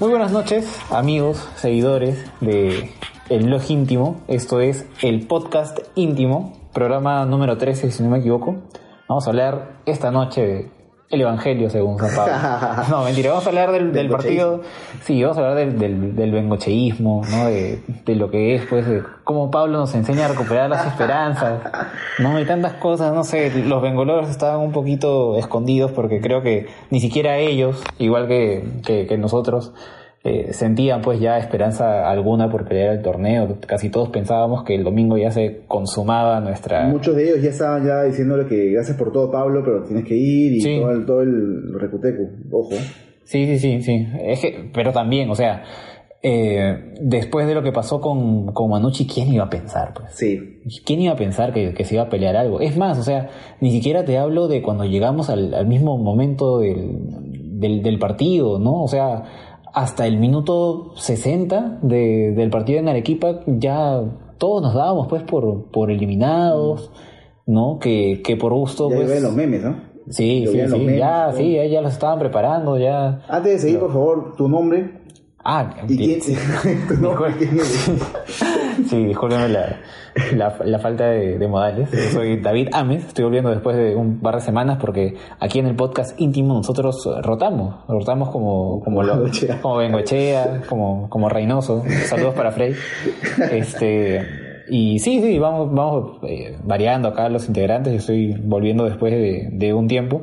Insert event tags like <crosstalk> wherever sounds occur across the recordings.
Muy buenas noches, amigos, seguidores de El Blog Íntimo. Esto es el podcast íntimo, programa número 13, si no me equivoco. Vamos a hablar esta noche de el Evangelio según San Pablo. <laughs> No, mentira, vamos a hablar del, del partido. Sí, vamos a hablar del, del, del bengocheísmo, ¿no? De, de lo que es, pues, de cómo Pablo nos enseña a recuperar las esperanzas, ¿no? Y tantas cosas, no sé, los bengoleros estaban un poquito escondidos porque creo que ni siquiera ellos, igual que, que, que nosotros, eh, sentían pues ya esperanza alguna por pelear el torneo. Casi todos pensábamos que el domingo ya se consumaba nuestra... Muchos de ellos ya estaban ya diciéndole que gracias por todo, Pablo, pero tienes que ir y Sí. todo, el, todo el recuteco. Ojo. Sí, sí, sí, sí. Es que, pero también, o sea, eh, después de lo que pasó con, con Manucci, ¿quién iba a pensar? Pues? Sí. ¿Quién iba a pensar que, que se iba a pelear algo? Es más, o sea, ni siquiera te hablo de cuando llegamos al, al mismo momento del, del, del partido, ¿no? O sea, hasta el minuto 60 de, del partido en Arequipa ya todos nos dábamos pues por, por eliminados, ¿no? Que, que por gusto Ya pues... los memes, ¿no? Sí, sí, memes, ya, sí, ya, ya los estaban preparando, ya... Antes de seguir, por favor, tu nombre Ah, y quién, <laughs> tu nombre, <laughs> quién eres. Sí discúlpeme la, la, la falta de, de modales. Soy David Ames, estoy volviendo después de un par de semanas porque aquí en el podcast íntimo nosotros rotamos, rotamos como, como, lo- como Bengoechea, como, como Reynoso. Saludos para Frey. Este, y sí, sí, vamos, vamos eh, variando acá los integrantes. Yo estoy volviendo después de, de un tiempo.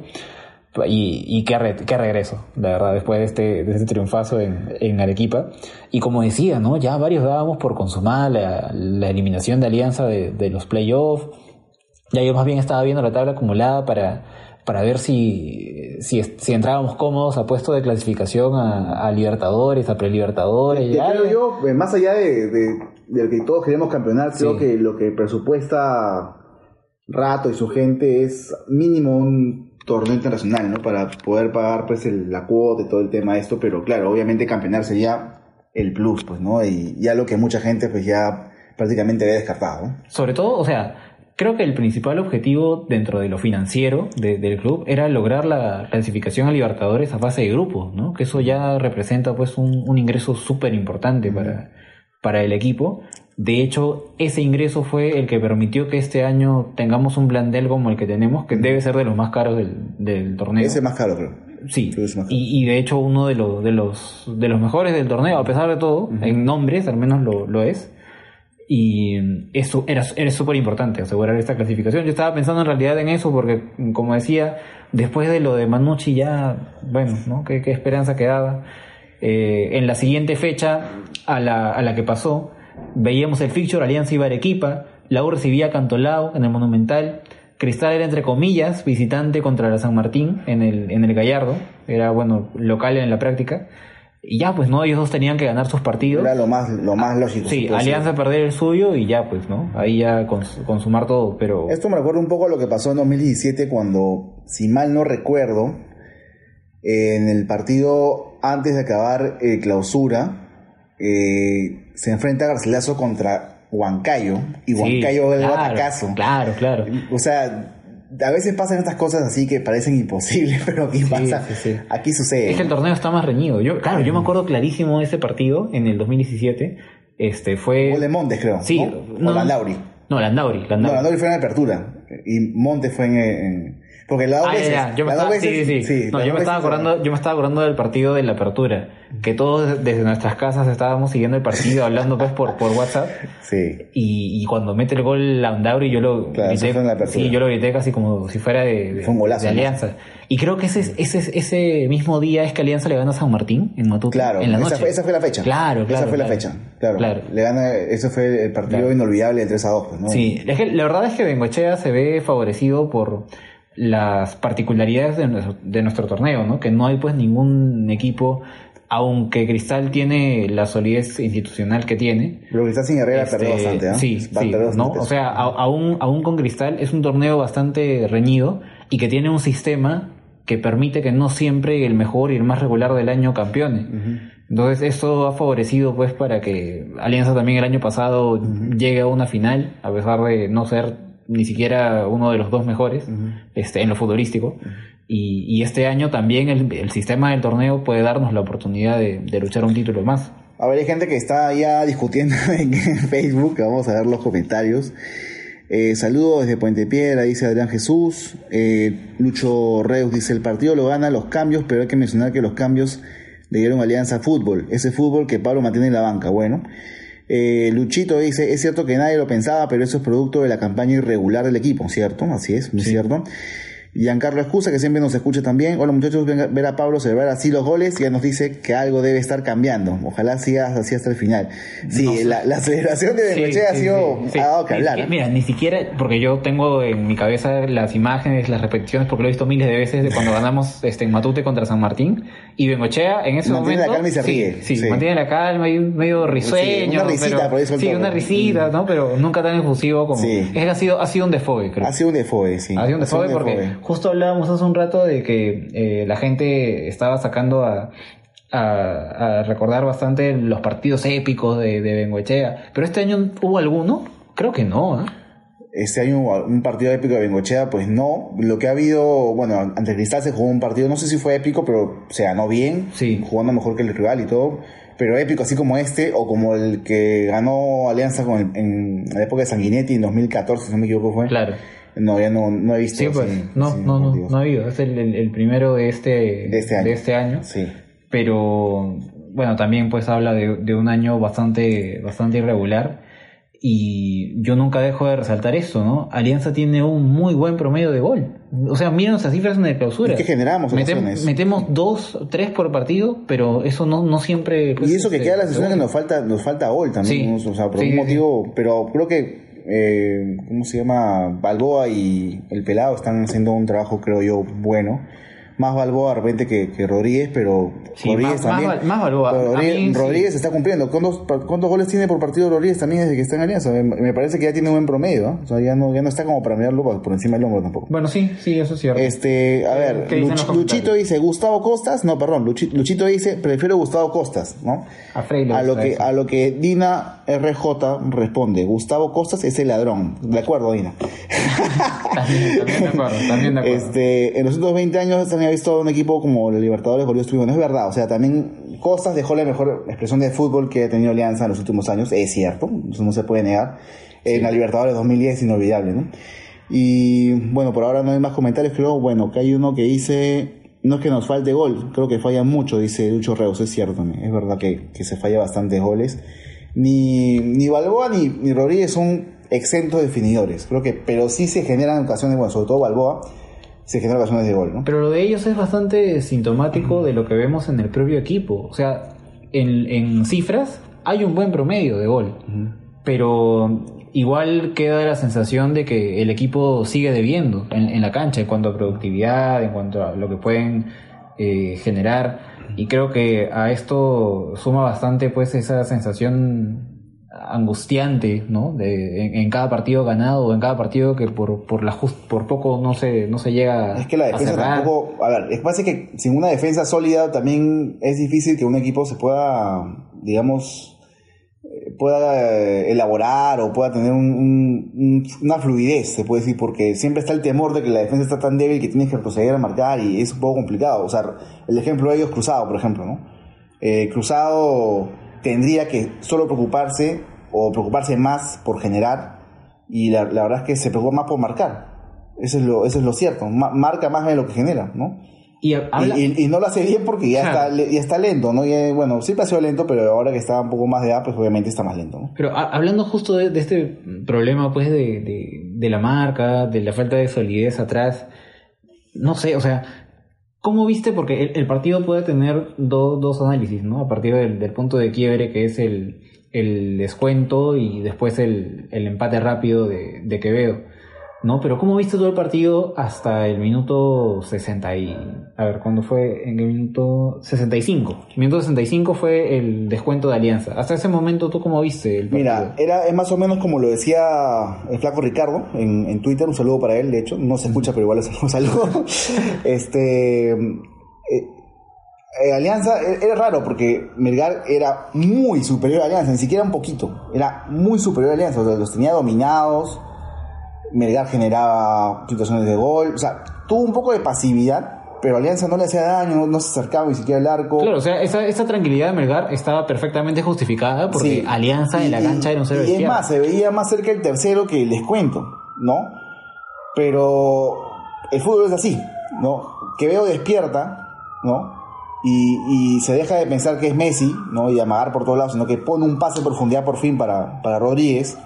Y, y qué, re- qué regreso, la verdad, después de este, de este triunfazo en, en Arequipa. Y como decía, ¿no? Ya varios dábamos por consumada la, la eliminación de Alianza de, de los playoffs. Ya yo más bien estaba viendo la tabla acumulada para, para ver si, si, si entrábamos cómodos a puesto de clasificación a, a Libertadores, a Prelibertadores. Te ya- creo yo, eh, más allá de, de, de que todos queremos campeonar, creo que lo que presupuesta Rato y su gente es mínimo un torneo internacional, ¿no? Para poder pagar pues el- la cuota y todo el tema de esto, pero claro, obviamente campeonar sería el plus, pues, ¿no? Y ya lo que mucha gente pues ya prácticamente había descartado. Sobre todo, o sea, creo que el principal objetivo dentro de lo financiero de- del club era lograr la clasificación a Libertadores a fase de grupos, ¿no? Que eso ya representa pues un, un ingreso súper importante para, para el equipo. De hecho, ese ingreso fue el que permitió que este año tengamos un plantel como el que tenemos, que debe ser de los más caros del, del torneo. Ese es más caro, creo. Sí, Creo y, y de hecho uno de los, de los de los mejores del torneo, a pesar de todo, en nombres al menos lo, lo es. Y eso era era súper importante asegurar esta clasificación. Yo estaba pensando en realidad en eso porque, como decía, después de lo de Manucci ya, bueno, ¿no? ¿Qué, qué esperanza quedaba? Eh, en la siguiente fecha a la, a la que pasó, veíamos el fixture Alianza iba a Arequipa, la U recibía a Cantolao en el Monumental, Cristal era entre comillas visitante contra la San Martín en el, en el Gallardo, era bueno, local en la práctica, y ya pues no, ellos dos tenían que ganar sus partidos. Era lo más, lo más lógico. Sí, Alianza perder el suyo y ya pues, ¿no? Ahí ya cons- consumar todo, pero... Esto me recuerda un poco a lo que pasó en 2017 cuando, si mal no recuerdo, en el partido antes de acabar eh, clausura, eh, se enfrenta Garcilaso contra Huancayo y Sí, Huancayo el claro, batacazo. Claro, claro. O sea, a veces pasan estas cosas así que parecen imposibles, <laughs> pero aquí pasa, sí, sí. aquí sucede. Es que el torneo está más reñido. Yo, claro, yo me acuerdo clarísimo de ese partido en el 2017. Este fue. Gol de Montes, creo. Sí, ¿no? no. O Landauri. No, Landauri. No, Landauri. Landauri fue en la apertura y Montes fue en, en- Porque la dos Ah, veces. ya, ya. Yo me estaba. No, acordando, yo me estaba acordando del partido de la apertura, que todos desde nuestras casas estábamos siguiendo el partido, <laughs> hablando pues por, por WhatsApp, Sí. y, y cuando mete el gol Laundauri yo lo Claro, eso grité, fue en la sí, yo lo grité casi como si fuera de, de- Fue un golazo, de ¿no? Alianza. Y creo que ese, ese, ese mismo día es que Alianza le gana a San Martín en Matute. Claro, en la esa, noche. fue, esa fue la fecha. Claro, claro. Esa fue la claro. fecha. Claro. Claro. Le gana, ese fue el partido inolvidable del 3 a 2. pues, ¿no? Sí, es que la verdad es que Bengochea se ve favorecido por las particularidades de nuestro, de nuestro torneo, ¿no? Que no hay pues ningún equipo, aunque Cristal tiene la solidez institucional que tiene. Pero Cristal sin Herrera este, perdió bastante, ¿ah? Sí, sí, ¿no? O sea, a- aún, aún con Cristal es un torneo bastante reñido y que tiene un sistema que permite que no siempre el mejor y el más regular del año campeone. Entonces eso ha favorecido pues para que Alianza también el año pasado llegue a una final, a pesar de no ser ni siquiera uno de los dos mejores este, en lo futbolístico. y, y este año también el, el sistema del torneo puede darnos la oportunidad de, de luchar un título más. A ver, hay gente que está ya discutiendo <laughs> en Facebook, vamos a ver los comentarios. Eh, saludos desde Puente Piedra, dice Adrián Jesús. Eh, Lucho Reus dice, el partido lo gana los cambios, pero hay que mencionar que los cambios le dieron Alianza Fútbol. Ese fútbol que Pablo mantiene en la banca. Bueno. Eh, Luchito dice, es cierto que nadie lo pensaba, pero eso es producto de la campaña irregular del equipo, ¿cierto? Así es, muy cierto. Giancarlo Excusa, que siempre nos escucha también. Hola muchachos, ver a Pablo celebrar así los goles, ya nos dice que algo debe estar cambiando. Ojalá siga así hasta el final. Sí, la, la celebración de Bengochea ha Sí, sido, sí, que hablar. Mira, ni siquiera, porque yo tengo en mi cabeza las imágenes, las repeticiones, porque lo he visto miles de veces de cuando <laughs> ganamos este, en Matute contra San Martín. Y Bengochea en ese Mantiene la momento. calma y se ríe, Sí, mantiene la calma y un medio risueño. una risita pero- por suelta, Sí, una risita, ¿no? Pero nunca tan efusivo como. Sí. Es que ha sido, ha sido un defogue, creo. Ha sido un defoe, sí. Ha sido un desfogue porque defoe. Justo hablábamos hace un rato de que eh, la gente estaba sacando a, a, a recordar bastante los partidos épicos de, de Bengoechea. Pero este año hubo alguno? Creo que no, ¿ah? Este año un partido épico de Bengochea, pues no. Lo que ha habido, bueno, ante Cristal se jugó un partido, no sé si fue épico, pero se ganó bien, Sí. jugando mejor que el rival y todo. Pero épico, así como este, o como el que ganó Alianza con el- en la época de Sanguinetti en 2014, si no me equivoco fue. Claro. No, ya no, no he visto. Sí, pues, no, no, no, no ha habido. Es el, el- el primero de este, De este año. de este año. Sí. Pero, bueno, también pues habla de, de un año bastante, bastante irregular. Y yo nunca dejo de resaltar eso, ¿no? Alianza tiene un muy buen promedio de gol. O sea, miren esas cifras en la clausura. Es que generamos Metem- metemos dos, tres por partido, pero eso no, no siempre... pues, Y eso que se- queda la se sensación que nos falta, nos falta gol también, o sea, por Sí, un sí, motivo, pero creo que, eh, ¿cómo se llama? Balboa y el Pelado están haciendo un trabajo, creo yo, bueno. Más Balboa de repente que, que Rodríguez, pero Sí, Rodríguez más- más también. Más Balboa. A Rodríguez, mí sí. Está cumpliendo. ¿Cuántos, ¿Cuántos goles tiene por partido Rodríguez también desde que está en Alianza? Me, me parece que ya tiene un buen promedio, ¿ah? O sea, ya no, ya no está como para mirarlo por por encima del hombro tampoco. Bueno, sí, sí, eso es cierto. Este, a ver. Luchito dice Gustavo Costas, no, perdón, Luchi- Luchito dice prefiero Gustavo Costas, ¿no? A A lo que eso. a lo que Dina RJ responde, Gustavo Costas es el ladrón. De acuerdo, Dina. <laughs> También, también de acuerdo, también de acuerdo. Este, en los últimos 20 años se había visto un equipo como los Libertadores Bolívar Trujillo. No es verdad, o sea, también Costas dejó la mejor expresión de fútbol que ha tenido Alianza en los últimos años, es cierto, eso no se puede negar. En la Libertadores 2010 es inolvidable, ¿no? Y bueno, por ahora no hay más comentarios, creo, bueno, que hay uno que dice, no es que nos falte gol, creo que falla mucho, dice Lucho Reus, es cierto, es verdad que, que se falla bastantes goles. Ni, ni Balboa ni, ni Rodríguez son exentos definidores, creo que, pero sí se generan ocasiones, bueno, sobre todo Balboa, se generan ocasiones de gol, ¿no? Pero lo de ellos es bastante sintomático de lo que vemos en el propio equipo. O sea, en, en cifras hay un buen promedio de gol. Pero igual queda la sensación de que el equipo sigue debiendo en, en la cancha en cuanto a productividad, en cuanto a lo que pueden eh, generar. Y creo que a esto suma bastante pues esa sensación angustiante, ¿no? De, en, en cada partido ganado o en cada partido que por por la just- por poco no se no se llega Es que la defensa tampoco. A ver, es que pasa que sin una defensa sólida también es difícil que un equipo se pueda, digamos, eh, pueda eh, elaborar o pueda tener un- una fluidez, se puede decir, porque siempre está el temor de que la defensa está tan débil que tienes que proceder a marcar y es un poco complicado. O sea, el ejemplo de ellos Cruzado, por ejemplo, ¿no? Eh, Cruzado tendría que solo preocuparse o preocuparse más por generar y la, la verdad es que se preocupa más por marcar. Eso es lo, eso es lo cierto. Ma- marca más de lo que genera, ¿no? Y Y, y- no lo hace bien porque ya, Claro. está, ya está lento, ¿no? Bueno, siempre ha sido lento, pero ahora que está un poco más de edad, pues obviamente está más lento, ¿no? Pero ha- hablando justo de, de este problema, pues, de, de, de la marca, de la falta de solidez atrás, no sé, o sea, ¿cómo viste? Porque el, partido puede tener do- dos análisis, ¿no? A partir del, del punto de quiebre que es el, el descuento y después el, el empate rápido de, de Quevedo, ¿no? Pero ¿cómo viste todo el partido hasta el minuto 60 y... A ver, ¿cuándo fue? En el minuto 65. Minuto 65 fue el descuento de Alianza. Hasta ese momento, ¿tú cómo viste el partido? Mira, era, es más o menos como lo decía el flaco Ricardo en, en Twitter, un saludo para él, de hecho, no se escucha, pero igual es un saludo. <laughs> este, eh, eh, Alianza e- era raro porque Melgar era muy superior a Alianza, ni siquiera un poquito, era muy superior a Alianza, o sea, los tenía dominados, Melgar generaba situaciones de gol, o sea, tuvo un poco de pasividad, pero Alianza no le hacía daño, no, se acercaba ni siquiera al arco. Claro, o sea, esa, esa tranquilidad de Melgar estaba perfectamente justificada porque Sí. Alianza en la Y- cancha era un cero Y es izquierda. más, se veía más cerca el tercero que el descuento, ¿no? Pero el fútbol es así, ¿no? Que veo despierta, ¿no? Y, y se deja de pensar que es Messi, ¿no? Y amagar por todos lados, sino que pone un pase de profundidad por fin para, para Rodríguez.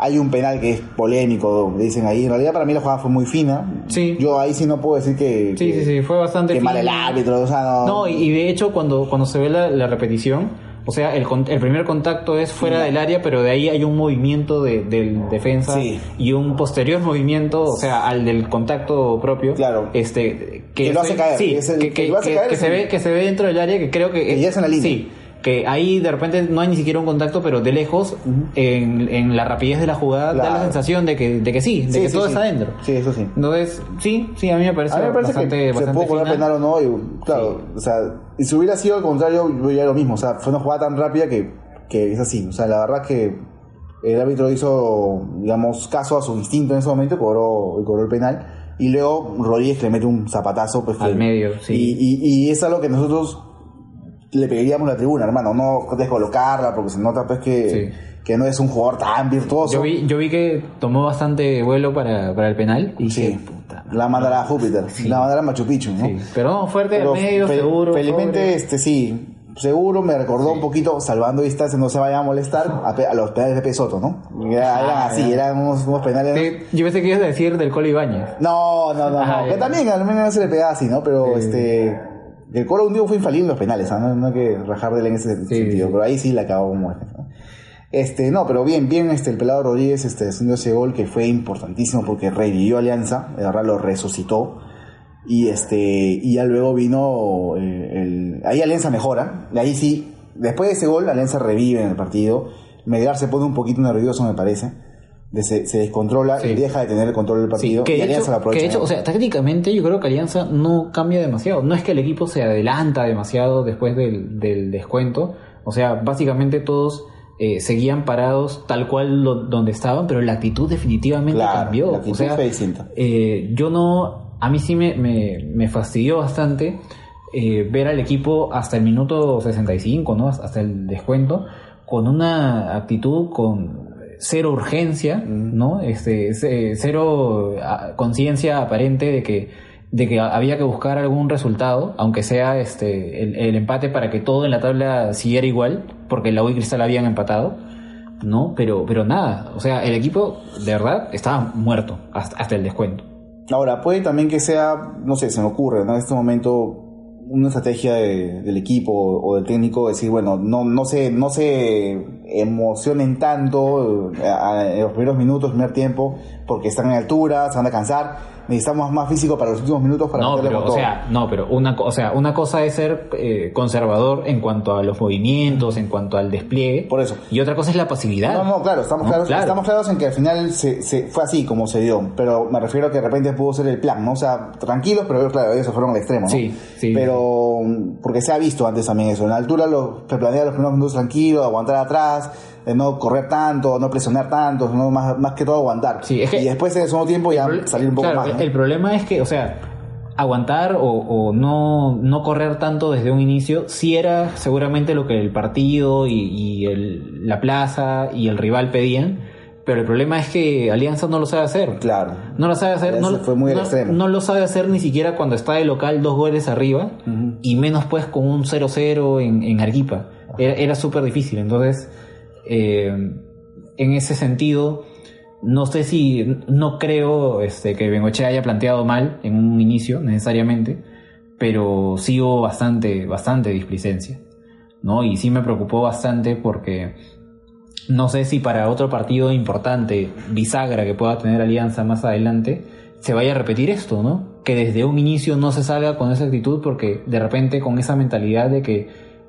Hay un penal que es polémico, dicen ahí. En realidad para mí la jugada fue muy fina. Sí. Yo ahí sí no puedo decir que... Sí, que- sí, sí, fue bastante Que mal el árbitro, o sea, no... No, y, y de hecho cuando, cuando se ve la, la repetición, o sea, el, el primer contacto es fuera del área, pero de ahí hay un movimiento de, del defensa Sí. y un posterior movimiento, o sea, al del contacto propio. Claro. Este, Que lo hace se- caer, Sí, es el- que, que que- lo hace que- caer que es se el- ve, que se ve dentro del área, que creo que... Que ya es en la línea. Sí. Que ahí de repente no hay ni siquiera un contacto, pero de lejos, en, en la rapidez de la jugada, da la sensación de que, de que sí, de Sí, que sí, todo sí. está adentro. Sí, eso sí. Entonces, sí, sí, a mí me parece, A mí me parece bastante, que se bastante pudo poner fina. penal o no, y, claro, o sea, y si hubiera sido al contrario, yo diría lo mismo, o sea, fue una jugada tan rápida que, que es así, o sea, la verdad que el árbitro hizo, digamos, caso a su instinto en ese momento y cobró, y cobró el penal, y luego Rodríguez le mete un zapatazo, pues Al que- medio, sí. y, y, y es algo que nosotros le pediríamos la tribuna, hermano, no descolocarla, porque se nota pues que, Sí. que no es un jugador tan virtuoso. Yo vi, yo vi que tomó bastante vuelo para, para el penal y Sí. dije, puta. La mandará a Júpiter, la mandará a Machu Picchu, ¿no? Sí, pero no, fuerte Pero medio, seguro. Felizmente, este sí, seguro me recordó un poquito, salvando distancia, no se vaya a molestar, a, pe- a los penales de Pesoto, ¿no? Era- Ah, eran así, ya. eran unos, unos penales. Yo pensé que ibas a decir del Colo Ibáñez. No, no, no, Ah, no. Que también al menos no se le pegaba así, ¿no? Pero este. El Colo un día fue infalible en los penales, ¿ah? no, no hay que rajar de él en ese sentido, sí. pero ahí sí la acabó es, ¿no? Este, no, pero bien, bien, este, el pelado Rodríguez, este, haciendo ese gol que fue importantísimo porque revivió Alianza, de verdad lo resucitó. Y este, y ya luego vino eh, el, ahí Alianza mejora, y ahí sí, después de ese gol, Alianza revive en el partido. Melgar se pone un poquito nervioso, me parece. De- se, se descontrola Sí. y deja de tener el control del Sí, partido. que y de, Alianza hecho, lo aprovecha. que de hecho, o sea, tácticamente yo creo que Alianza no cambia demasiado. No es que el equipo se adelanta demasiado después del, del descuento. O sea, básicamente todos eh, seguían parados tal cual lo- donde estaban, pero la actitud definitivamente Claro, cambió. la actitud o sea, fue distinta. eh, yo no, a mí sí me, me, me fastidió bastante eh, ver al equipo hasta el minuto 65, ¿no? Hasta el descuento, con una actitud con cero urgencia, ¿no? Este, ce- cero ah, conciencia aparente de que de que había que buscar algún resultado, aunque sea este el, el empate para que todo en la tabla siguiera igual, porque la U y Cristal habían empatado. ¿no? Pero, pero nada, o sea, el equipo de verdad estaba muerto hasta, hasta el descuento. Ahora, puede también que sea, no sé, se me ocurre, ¿no? En este momento, una estrategia de- del equipo o del técnico, decir, bueno, no, no se, no se emocionen tanto eh, en los primeros minutos, primer tiempo, porque están en altura, se van a cansar, necesitamos más físico para los últimos minutos para No, pero, con o todo. sea, no, pero una, o sea, una cosa es ser eh, conservador en cuanto a los movimientos, en cuanto al despliegue. Por eso. Y otra cosa es la pasividad. No, no, claro, estamos No, claros, claro. estamos claros en que al final se, se- fue así como se dio, pero me refiero a que de repente pudo ser el plan, ¿no? O sea, tranquilos, pero claro, ellos se fueron al extremo, ¿no? Sí, sí. Pero, mm, porque se ha visto antes también eso, en la altura lo, se planea los primeros minutos tranquilos, aguantar atrás, de no correr tanto, no presionar tanto, no más, más que todo aguantar. Sí, es que- y después en el segundo tiempo ya salir un poco claro, más, ¿no? El problema es que, o sea, aguantar o, o no, no correr tanto desde un inicio, sí era seguramente lo que el partido y, y el- la plaza y el rival pedían, pero el problema es que Alianza no lo sabe hacer. Claro. No lo sabe hacer, no, fue muy no- extremo. no lo sabe hacer ni siquiera cuando está de local dos goles arriba y menos pues con un 0-0 en, en Arequipa. Era, era súper difícil. Entonces, eh, en ese sentido, no sé si, no creo este, que Bengochea haya planteado mal en un inicio necesariamente, pero sí hubo bastante, bastante displicencia. ¿no? Y sí me preocupó bastante porque no sé si para otro partido importante, bisagra que pueda tener Alianza más adelante, se vaya a repetir esto, ¿no? Que desde un inicio no se salga con esa actitud porque de repente con esa mentalidad de que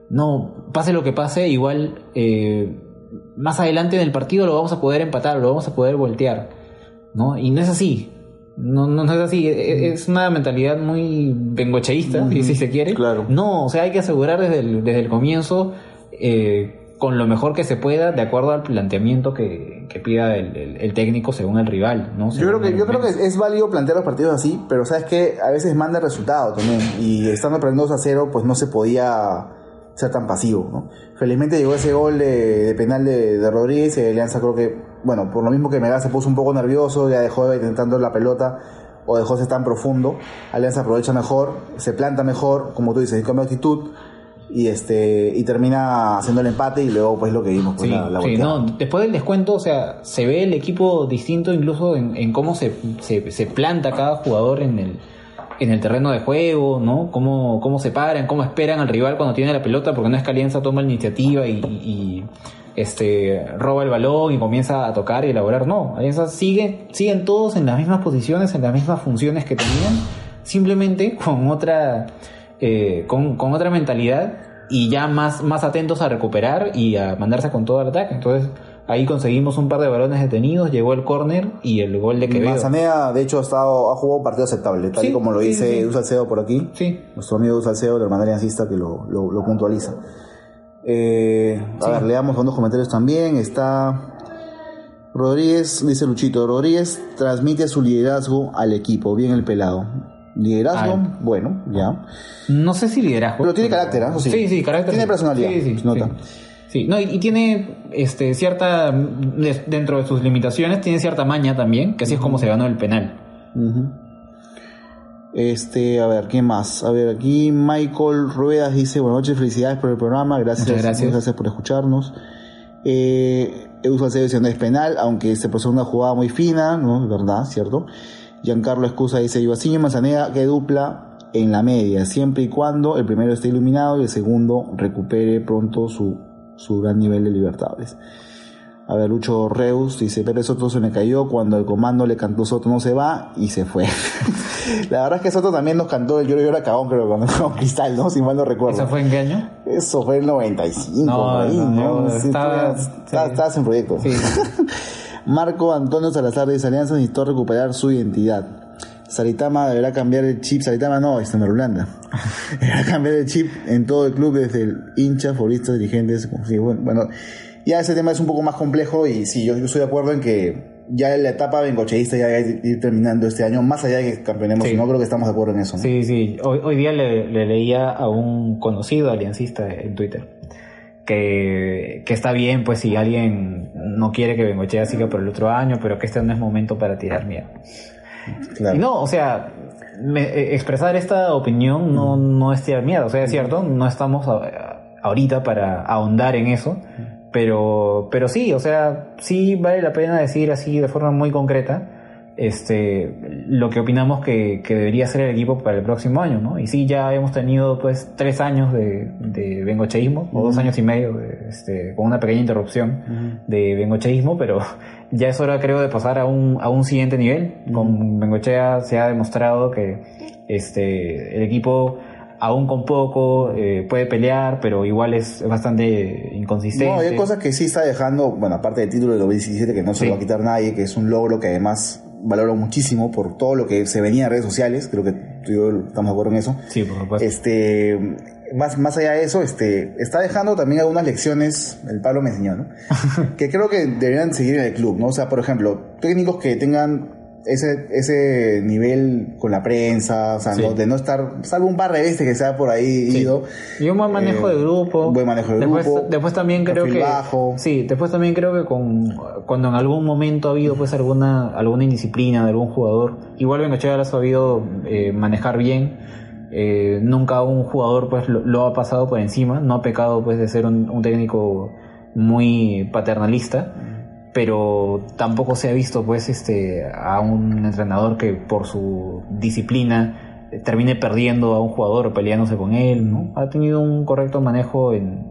no, pase lo que pase, igual eh, más adelante en el partido lo vamos a poder empatar, lo vamos a poder voltear, ¿no? Y no es así. No, no, no es así, E- es una mentalidad muy bengocheísta, si- si se quiere. claro. No, o sea, hay que asegurar desde el, desde el comienzo eh, con lo mejor que se pueda, de acuerdo al planteamiento que, que pida el, el- el técnico según el rival. ¿no? Yo creo, que, yo creo que es válido plantear los partidos así, pero sabes que a veces manda el resultado también. Y estando perdiendo 2 a 0, pues no se podía ser tan pasivo. ¿no? Felizmente llegó ese gol de, de penal de, de Rodríguez y Alianza creo que, bueno, por lo mismo que Mega se puso un poco nervioso, ya dejó de intentando la pelota o dejó de ser tan profundo. Alianza aprovecha mejor, se planta mejor, como tú dices, cambio de actitud. Y este y termina haciendo el empate y luego pues lo que vimos pues, Sí, la, la sí, no, después del descuento, o sea, se ve el equipo distinto incluso en, en cómo se, se, se planta cada jugador en el, en el terreno de juego, ¿no? Cómo, cómo se paran, cómo esperan al rival cuando tiene la pelota, porque no es que Alianza toma la iniciativa y, este roba el balón y comienza a tocar y elaborar. No, Alianza sigue, siguen todos en las mismas posiciones, en las mismas funciones que tenían, simplemente con otra, eh, con, con otra mentalidad y ya más, más atentos a recuperar y a mandarse con todo el ataque. Entonces ahí conseguimos un par de balones detenidos, llegó el córner y el gol de Quevedo. Manzanea, de hecho, ha, estado, ha jugado un partido aceptable, tal y Sí, como lo dice sí, por aquí. Sí, Nuestro amigo Edu Salcedo, del hermano aliancista, que lo, lo, lo puntualiza. Eh, a ver, leamos algunos comentarios también. Está Rodríguez, dice Luchito, Rodríguez transmite su liderazgo al equipo, bien el pelado. Liderazgo, Ah. bueno, ya. No sé si liderazgo. Pero tiene carácter, ¿ah? Eso sí. Sí, sí, carácter. Tiene sí. personalidad, Sí, sí, nota. sí. Sí, no, y, y tiene este, cierta. de- dentro de sus limitaciones, tiene cierta maña también, que así es como se ganó el penal. Este, a ver, ¿qué más? A ver, aquí Michael Ruedas dice, buenas noches, felicidades por el programa, gracias, Muchas gracias. muchas gracias por escucharnos. Eh, dice, no es penal, aunque se pasó una jugada muy fina, ¿no? Es verdad, ¿cierto? Giancarlo Escusa dice, Ibaciño y Manzaneda, que dupla en la media, siempre y cuando el primero esté iluminado y el segundo recupere pronto su, su gran nivel de libertades. A ver, Lucho Reus dice, Pepe Soto se me cayó cuando el comando le cantó Soto no se va y se fue. <laughs> la verdad es que Soto también nos cantó el Lloro Llora Cabón, creo, cuando jugamos Cristal, ¿no? Si mal no recuerdo. ¿Esa fue en qué año? Eso fue el 95, No, ahí, no, ¿no? no, Sí, estaba- tú- sí. estabas- en proyecto. Sí. <laughs> Marco Antonio Salazar de Alianza necesitó recuperar su identidad. Saritama deberá cambiar el chip. Saritama no, está en Holanda. <laughs> deberá cambiar el chip en todo el club, desde el hincha, futbolistas, dirigentes. bueno, bueno, ya ese tema es un poco más complejo y sí, yo, yo estoy de acuerdo en que ya la etapa bengocheísta ya debe ir terminando este año, más allá de que campeonemos, Sí. no creo que estamos de acuerdo en eso. ¿no? Sí, sí. Hoy, hoy día le, le leía a un conocido aliancista en Twitter que, que está bien, pues si alguien no quiere que Bengochea siga por el otro año, pero que este no es momento para tirar miedo. Claro. No, o sea, me- eh, expresar esta opinión no, no es tirar miedo, o sea, es cierto, no estamos a- ahorita para ahondar en eso, pero, pero sí, o sea, sí vale la pena decir así de forma muy concreta este, lo que opinamos que, que debería ser el equipo para el próximo año, ¿no? Y sí, ya hemos tenido pues tres años de, de bengocheísmo, o dos años y medio, de, este, con una pequeña interrupción de bengocheísmo, pero ya es hora creo de pasar a un, a un siguiente nivel. Con Bengochea se ha demostrado que este, el equipo aún con poco eh, puede pelear, pero igual es bastante inconsistente. No, hay cosas que sí está dejando, bueno, aparte del título del 2017 que no se Sí. lo va a quitar nadie, que es un logro que además valoro muchísimo por todo lo que se venía en redes sociales, creo que tú y yo estamos de acuerdo en eso. Sí, por supuesto. Este, más, más allá de eso, este, está dejando también algunas lecciones, el Pablo me enseñó, ¿no? <laughs> que creo que deberían seguir en el club, ¿no? O sea, por ejemplo, técnicos que tengan ese, ese nivel con la prensa, o sea, Sí. no- de no estar, salvo un par de veces que se ha por ahí Sí. ido. Y un buen manejo Eh, de grupo. buen manejo de después, grupo, Después también creo que. bajo. Sí, después también creo que con, cuando en algún momento ha habido pues alguna, alguna indisciplina de algún jugador, igual Bengochea lo ha sabido eh, manejar bien. Eh, nunca un jugador pues lo, lo ha pasado por encima, no ha pecado pues de ser un, un técnico muy paternalista, pero tampoco se ha visto pues este a un entrenador que por su disciplina eh, termine perdiendo a un jugador o peleándose con él, ¿no? Ha tenido un correcto manejo en,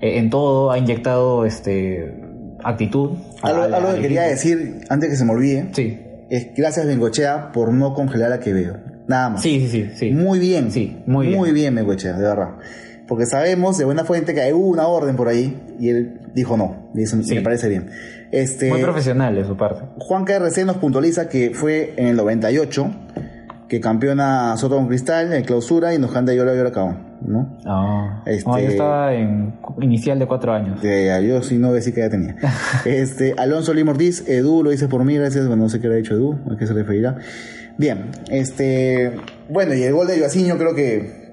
en todo, ha inyectado este actitud. Algo, al- algo al que quería decir antes que se me olvide Sí, es gracias Bengochea por no congelar a Quevedo. Nada más. sí, sí, sí. sí. Muy bien. Sí, muy bien. Muy bien, Bengochea, de verdad. Porque sabemos de buena fuente que hay una orden por ahí y él dijo no. Y eso Sí. me parece bien. Este, Muy profesional de su parte. Juan KRC nos puntualiza que fue en el 98 que campeona Soto con Cristal en clausura y nos canta Yola Yola Cabón, ¿no? Ah, Este- no, yo estaba en inicial de cuatro años. Eh, yo sí no voy a decir que ya tenía. <laughs> este, Alonso Ortiz, Edu lo dice por mí, gracias, bueno, no sé qué le ha dicho Edu, a qué se referirá. Bien, este, bueno, y el gol de Joaciño creo que,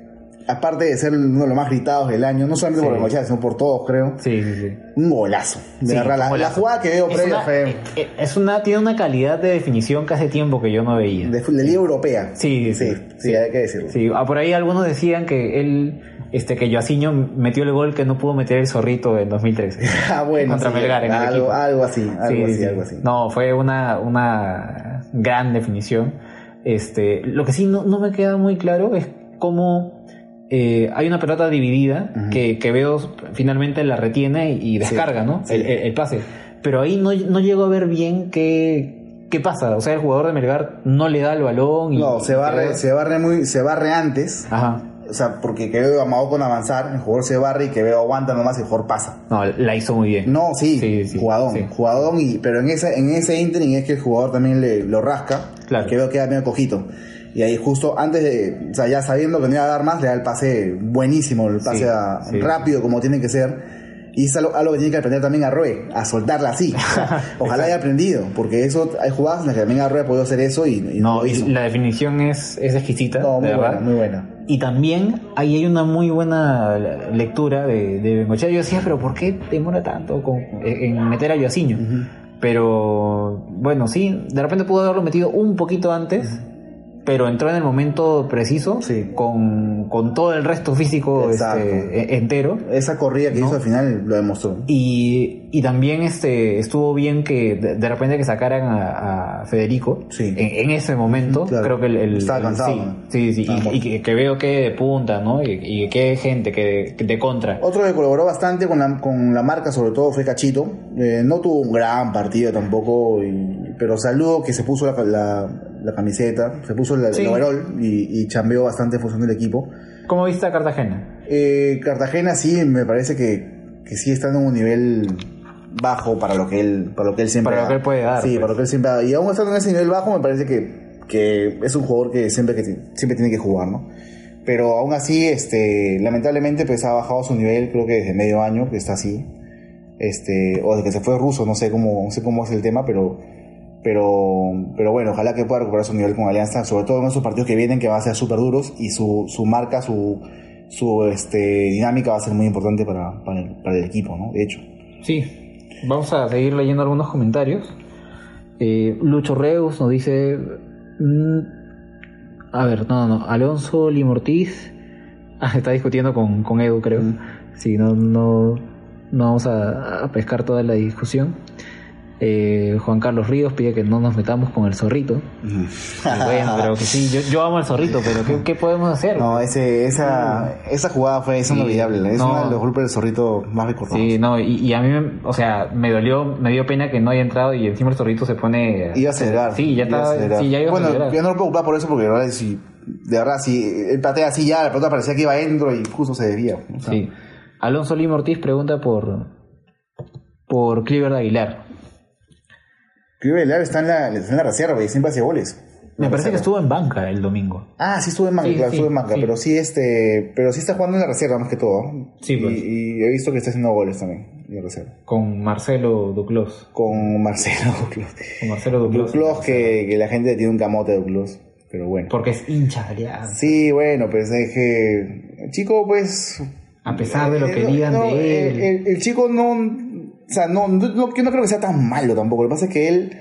aparte de ser uno de los más gritados del año, no solamente por Sí. Bengochea, sino por todos, creo, Sí, sí, sí. un golazo. De Sí, verdad, la, jugada que veo es previa una, fue eh, eh, es una, tiene una calidad de definición que hace tiempo que yo no veía. de, de Liga Europea. Sí, sí, sí, hay que decirlo. Sí, ah, por ahí algunos decían que él, este, que Joaciño metió el gol que no pudo meter el zorrito en 2013. <laughs> Ah, bueno, Contra Melgar en el algo, equipo. algo así, algo Sí, así, sí. algo así. No, fue una, una gran definición. Este, lo que sí no, no me queda muy claro es cómo eh, hay una pelota dividida que, que veo finalmente la retiene y descarga, ¿no? sí. El, pase. Pero ahí no, no llego a ver bien qué, qué pasa. O sea, el jugador de Melgar no le da el balón y. No, se barre, Quevedo- se barre muy, se barre antes, Ajá. o sea, porque Quevedo amagó con avanzar, el jugador se barre y Quevedo aguanta nomás y el jugador pasa. No, la hizo muy bien. No, sí, Sí, sí, jugadón, sí. jugadón, y, pero en ese, en ese interim es que el jugador también le, lo rasca, Claro. que veo queda medio cojito. Y ahí justo antes de, o sea, ya sabiendo que no iba a dar más, le da el pase buenísimo, el pase Sí, a- sí. rápido como tiene que ser. Y es algo, algo que tiene que aprender también a Rue, a soltarla así. O <laughs> sea, ojalá haya aprendido, porque eso hay jugadas en las que también Arroyo ha podido hacer eso y, y No, lo hizo. la definición es, es exquisita. No, muy de buena, verdad. muy buena. Y también ahí hay una muy buena lectura de, de Bengochea. Yo decía, pero ¿por qué demora tanto con- en meter a Yoaciño? Pero bueno, sí, de repente pudo haberlo metido un poquito antes, pero entró en el momento preciso, Sí. con, con todo el resto físico este, e- entero. Esa corrida que ¿No? hizo al final lo demostró. Y, y también este estuvo bien que de, de repente que sacaran a, a Federico Sí. en, en ese momento. Claro. Creo que el, el- Estaba el- cansado, sí, sí, y, que, que veo que de punta, ¿no? Y, y que gente que de, de contra. Otro que colaboró bastante con la, con la marca, sobre todo, fue Cachito. Eh, no tuvo un gran partido tampoco, pero saludo que se puso la, la- la camiseta, se puso el, Sí. el overall y, y chambeó bastante en función del equipo. ¿Cómo viste a Cartagena? Eh, Cartagena sí, me parece que, que sí está en un nivel bajo para lo que él, para lo que él siempre Para lo que él puede dar, Sí, pues. para lo que él siempre da. Y aún estando en ese nivel bajo, me parece que, que es un jugador que siempre, que siempre tiene que jugar, ¿no? Pero aún así, este, lamentablemente, pues ha bajado su nivel, creo que desde medio año, que está así. Este, o desde que se fue ruso, no sé cómo, no sé cómo es el tema, pero, pero, pero bueno, ojalá que pueda recuperar su nivel con Alianza, sobre todo en esos partidos que vienen, que van a ser súper duros, y su, su marca, su, su este, dinámica va a ser muy importante para, para, el, para el equipo, ¿no? De hecho. Sí, vamos a seguir leyendo algunos comentarios. Eh, Lucho Reus nos dice. mm, a ver, no, no, no. Alonso Limortiz. <laughs> Ah, está discutiendo con, con Edu, creo. Sí, no, no, no vamos a, a pescar toda la discusión. Eh, Juan Carlos Ríos pide que no nos metamos con el zorrito. Y bueno, <laughs> pero que sí, yo, yo amo al zorrito, pero ¿qué, qué podemos hacer? No, ese, esa, esa jugada fue es Sí, inolvidable. Es no. uno de los golpes del zorrito más recordados. Sí, no, y, y a mí, o sea, me dolió, me dio pena que no haya entrado y encima el zorrito se pone... Iba a acelerar. Sí, ya iba a estaba, acelerar. sí, ya iba a Bueno, acelerar. yo no lo puedo culpar por eso porque de verdad, si, de verdad, si él patea así ya, la pelota parecía que iba adentro y justo se desvía. O sea, Sí. Alonso Lim Ortiz pregunta por por Cliver de Aguilar. Que Velar está en, la, está en la reserva y siempre hace goles. Me La parece que estuvo en banca el domingo. Ah, sí estuvo en manga, Sí, claro, sí, estuvo en sí. pero sí este, pero sí está jugando en la reserva más que todo. Sí, pues. y he visto que está haciendo goles también. de reserva. Con Marcelo Duclos. Con Marcelo <laughs> Duclos. Con Marcelo Duclos. Duclos que, que la gente tiene un camote de Duclos, pero bueno. Porque es hincha Alianza. Sí, bueno, pues es que el chico pues... A pesar de lo que eh, no, digan no, de él. El, el- el chico no... O sea, no, no, no- yo no creo que sea tan malo tampoco. Lo que pasa es que él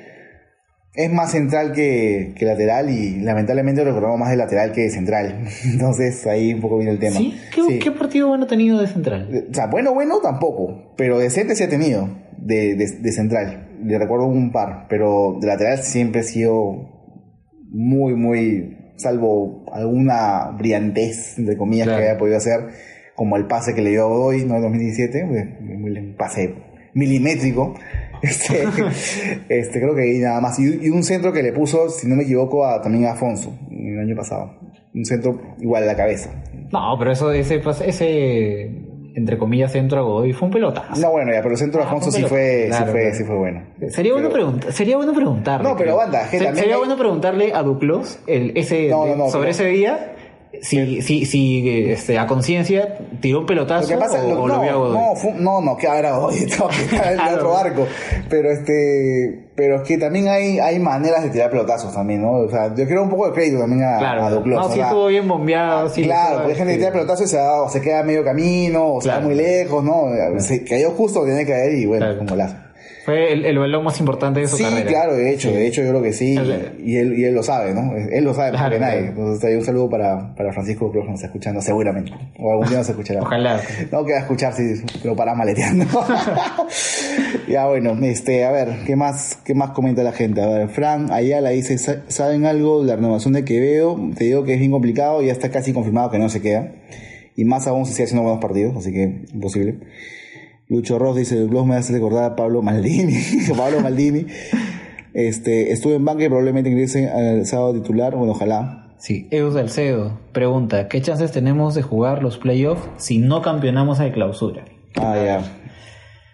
es más central que, que lateral y lamentablemente lo recordamos más de lateral que de central. <laughs> Entonces ahí un poco viene el tema. ¿Sí? ¿Qué, Sí. qué partido bueno ha tenido de central? O sea, bueno, bueno tampoco, pero decente sí ha tenido de, de, de central. Le recuerdo un par, pero de lateral siempre ha sido muy, muy, salvo alguna brillantez, entre comillas, Claro. que haya podido hacer, como el pase que le dio a Godoy, ¿no? En 2017, pues, un pase milimétrico. <laughs> Este, este, creo que ahí nada más. Y, y un centro que le puso, si no me equivoco, a, también a Afonso, el año pasado. Un centro igual a la cabeza. No, pero eso, ese, pas- ese entre comillas, centro a Godoy fue un pelotazo. No, bueno, ya, pero el centro de Ah, Afonso sí fue, claro, sí fue, claro. sí fue bueno. Sería bueno, Pero- preguntar, sería bueno preguntarle. No, pero banda, que Se- también Sería hay- bueno preguntarle a Duclos el, ese, No, no, no, sobre pero- ese día si, si, si este, a conciencia tiró un pelotazo Lo pasa, o, lo- o lo no, vio a Godoy. no, fue- no, no, que ahora <laughs> Godoy, no, que era el otro barco. Pero este, pero es que también hay, hay maneras de tirar pelotazos también, ¿no? O sea, yo quiero un poco de crédito también a, claro, a Duclos. no, sí estuvo bien bombeado. Sí, claro, porque hay gente que sí. tira pelotazos y se, o se queda medio camino, o se Claro. va muy lejos, ¿no? Se cayó justo tenía que caer y bueno, Claro. como lazo. Fue el, el más importante de su Sí, carrera. claro, de hecho, Sí. de hecho yo creo que sí, y él, y él lo sabe, ¿no? Él lo sabe Claro, que nadie. claro. Entonces hay un saludo para, para Francisco Cruz que nos está escuchando, seguramente. O algún día nos escuchará. Ojalá. No queda escuchar si lo paras maleteando. <laughs> ya bueno, este, a ver, ¿qué más, qué más comenta la gente? A ver, Fran Ayala dice, "Sa- ¿saben algo de la renovación de Quevedo? Te digo que es bien complicado, ya está casi confirmado que no se queda. Y más aún si sigue haciendo buenos partidos, así que imposible. Lucho Ross dice, el blog me hace recordar a Pablo Maldini. <laughs> Pablo Maldini. Este, estuve en banca y probablemente ingrese al sábado titular. Bueno, ojalá. Sí, Eus Salcedo pregunta, ¿qué chances tenemos de jugar los playoffs si no campeonamos al clausura? Ah, ya.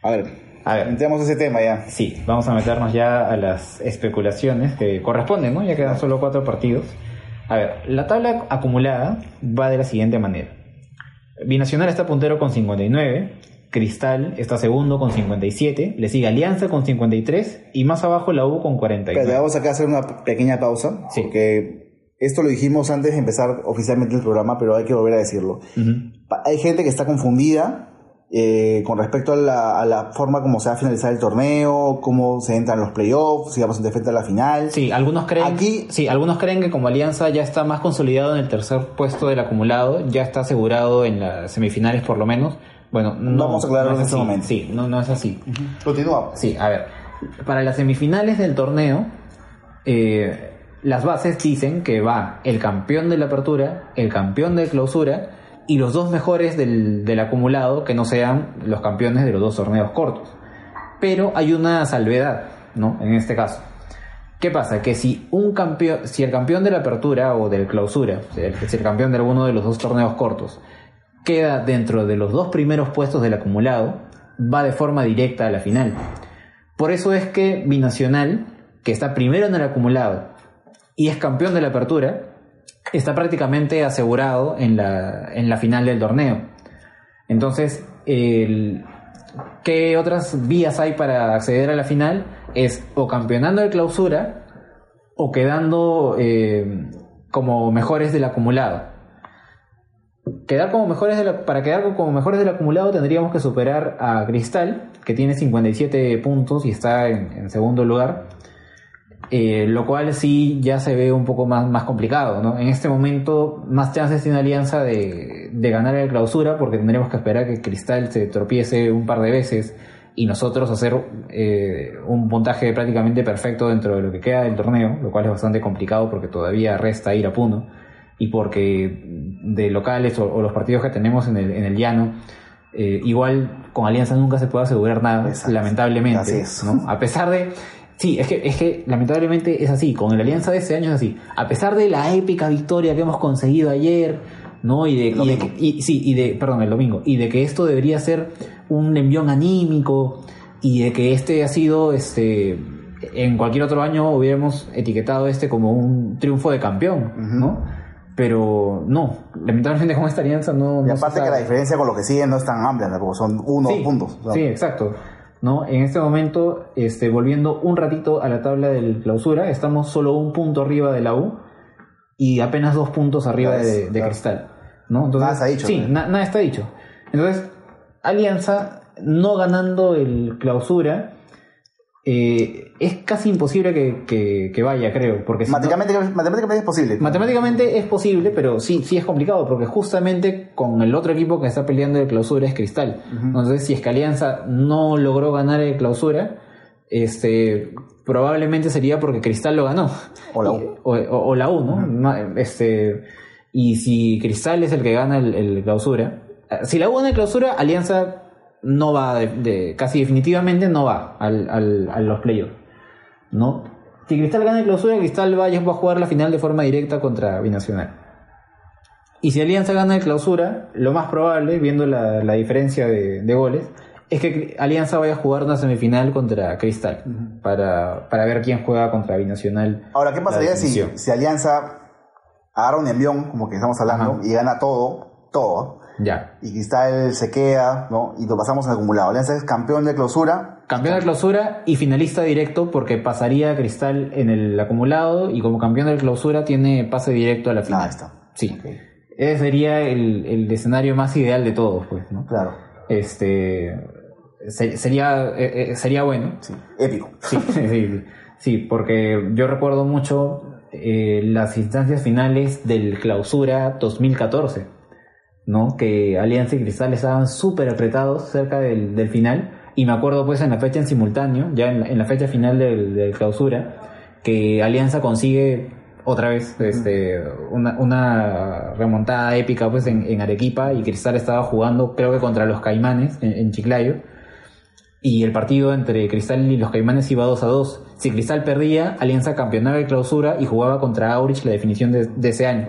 A ver, A ver. entremos a ese tema ya. Sí, vamos a meternos ya a las especulaciones que corresponden, ¿no? Ya quedan solo cuatro partidos. A ver, la tabla acumulada va de la siguiente manera. Binacional está puntero con 59, Cristal está segundo con 57, le sigue Alianza con 53 y más abajo la U con 49. Espérate, vamos acá a hacer una pequeña pausa. Sí. Porque esto lo dijimos antes de empezar oficialmente el programa, pero hay que volver a decirlo. Hay gente que está confundida eh, con respecto a la, a la forma como se va a finalizar el torneo, cómo se entran los playoffs, si vamos a enfrentar a la final. Sí, algunos creen, Aquí- sí, algunos creen que como Alianza ya está más consolidado en el tercer puesto del acumulado, ya está asegurado en las semifinales por lo menos. Bueno, no, Vamos a aclararlo no es en este momento. Sí, no, no es así. Continuamos. Sí, a ver. Para las semifinales del torneo, eh, las bases dicen que va el campeón de la apertura, el campeón de clausura y los dos mejores del, del acumulado que no sean los campeones de los dos torneos cortos. Pero hay una salvedad, ¿no? En este caso. ¿Qué pasa? Que si un campeón, si el campeón de la apertura o del clausura, si el campeón de alguno de los dos torneos cortos, queda dentro de los dos primeros puestos del acumulado, va de forma directa a la final. Por eso es que Binacional, que está primero en el acumulado y es campeón de la apertura, está prácticamente asegurado en la, en la final del torneo. Entonces, el- ¿qué otras vías hay para acceder a la final? Es o campeonando de clausura o quedando eh, como mejores del acumulado. Quedar como mejores para quedar como mejores del acumulado tendríamos que superar a Cristal, que tiene 57 puntos y está en, segundo lugar. Eh, lo cual sí ya se ve un poco más, más complicado. En este momento más chances tiene Alianza de, de ganar el clausura porque tendremos que esperar que Cristal se tropiece un par de veces y nosotros hacer eh, un puntaje prácticamente perfecto dentro de lo que queda del torneo, lo cual es bastante complicado porque todavía resta ir a Puno y porque de locales o, o los partidos que tenemos en el, en el llano, eh, igual con Alianza nunca se puede asegurar nada, Exacto. lamentablemente. Así es. ¿no? A pesar de... Sí, es que, es que lamentablemente es así, con el Alianza de este año es así. A pesar de la épica victoria que hemos conseguido ayer, ¿no? Y de, y de domingo. que- y- sí, y de, perdón, el domingo, y de que esto debería ser un envión anímico, y de que este ha sido, este, en cualquier otro año hubiéramos etiquetado este como un triunfo de campeón. ¿no? Pero no, lamentablemente con esta alianza no... Y no aparte que la diferencia con lo que siguen no es tan amplia, tampoco son uno o sí, puntos. Sí, exacto. ¿No? En este momento, este, volviendo un ratito a la tabla del clausura, estamos solo un punto arriba de la U y apenas dos puntos arriba Claro, de, de claro. Cristal. ¿no? Entonces, Nada está dicho, Sí, ¿no? na- nada está dicho. Entonces, Alianza no ganando el clausura, eh, es casi imposible que, que- que vaya, creo. Porque si no- matemáticamente, matemáticamente es posible. Matemáticamente es posible, pero sí, sí es complicado, porque justamente con el otro equipo que está peleando el clausura es Cristal. Entonces, si es que Alianza no logró ganar el clausura, este probablemente sería porque Cristal lo ganó. O la U. O, o- o la U, ¿no? Este, y si Cristal es el que gana el, el clausura, eh, si la U gana el clausura, Alianza no va, de, de- casi definitivamente no va al, al- a los playoffs. ¿no? Si Cristal gana el clausura, Cristal va, va a jugar la final de forma directa contra Binacional. Y si Alianza gana el clausura, lo más probable, viendo la, la diferencia de, de goles, es que Alianza vaya a jugar una semifinal contra Cristal para, para ver quién juega contra Binacional. Ahora, ¿qué pasaría si, si Alianza agarra un envión, como que estamos hablando, y gana todo, todo, Ya. y Cristal se queda, ¿no? Y lo pasamos en acumulado. Alianza es campeón de clausura. Campeón de clausura y finalista directo porque pasaría a Cristal en el acumulado y como campeón de clausura tiene pase directo a la final. Ah, está. Sí. Ese sería el, el escenario más ideal de todos, pues, ¿no? Claro. Este se- sería eh, eh, sería bueno. Sí. Épico. Sí, sí, <laughs> sí, sí, porque yo recuerdo mucho eh, las instancias finales del Clausura 2014, ¿no? Que Alianza y Cristal estaban súper apretados cerca del, del final y me acuerdo pues en la fecha en simultáneo, ya en la, en la fecha final del, del Clausura, que Alianza consigue otra vez este, una, una remontada épica pues en, en Arequipa y Cristal estaba jugando creo que contra los Caimanes en, en Chiclayo y el partido entre Cristal y los Caimanes iba 2 a 2. Si Cristal perdía, Alianza campeonaba de clausura y jugaba contra Aurich la definición de, de ese año,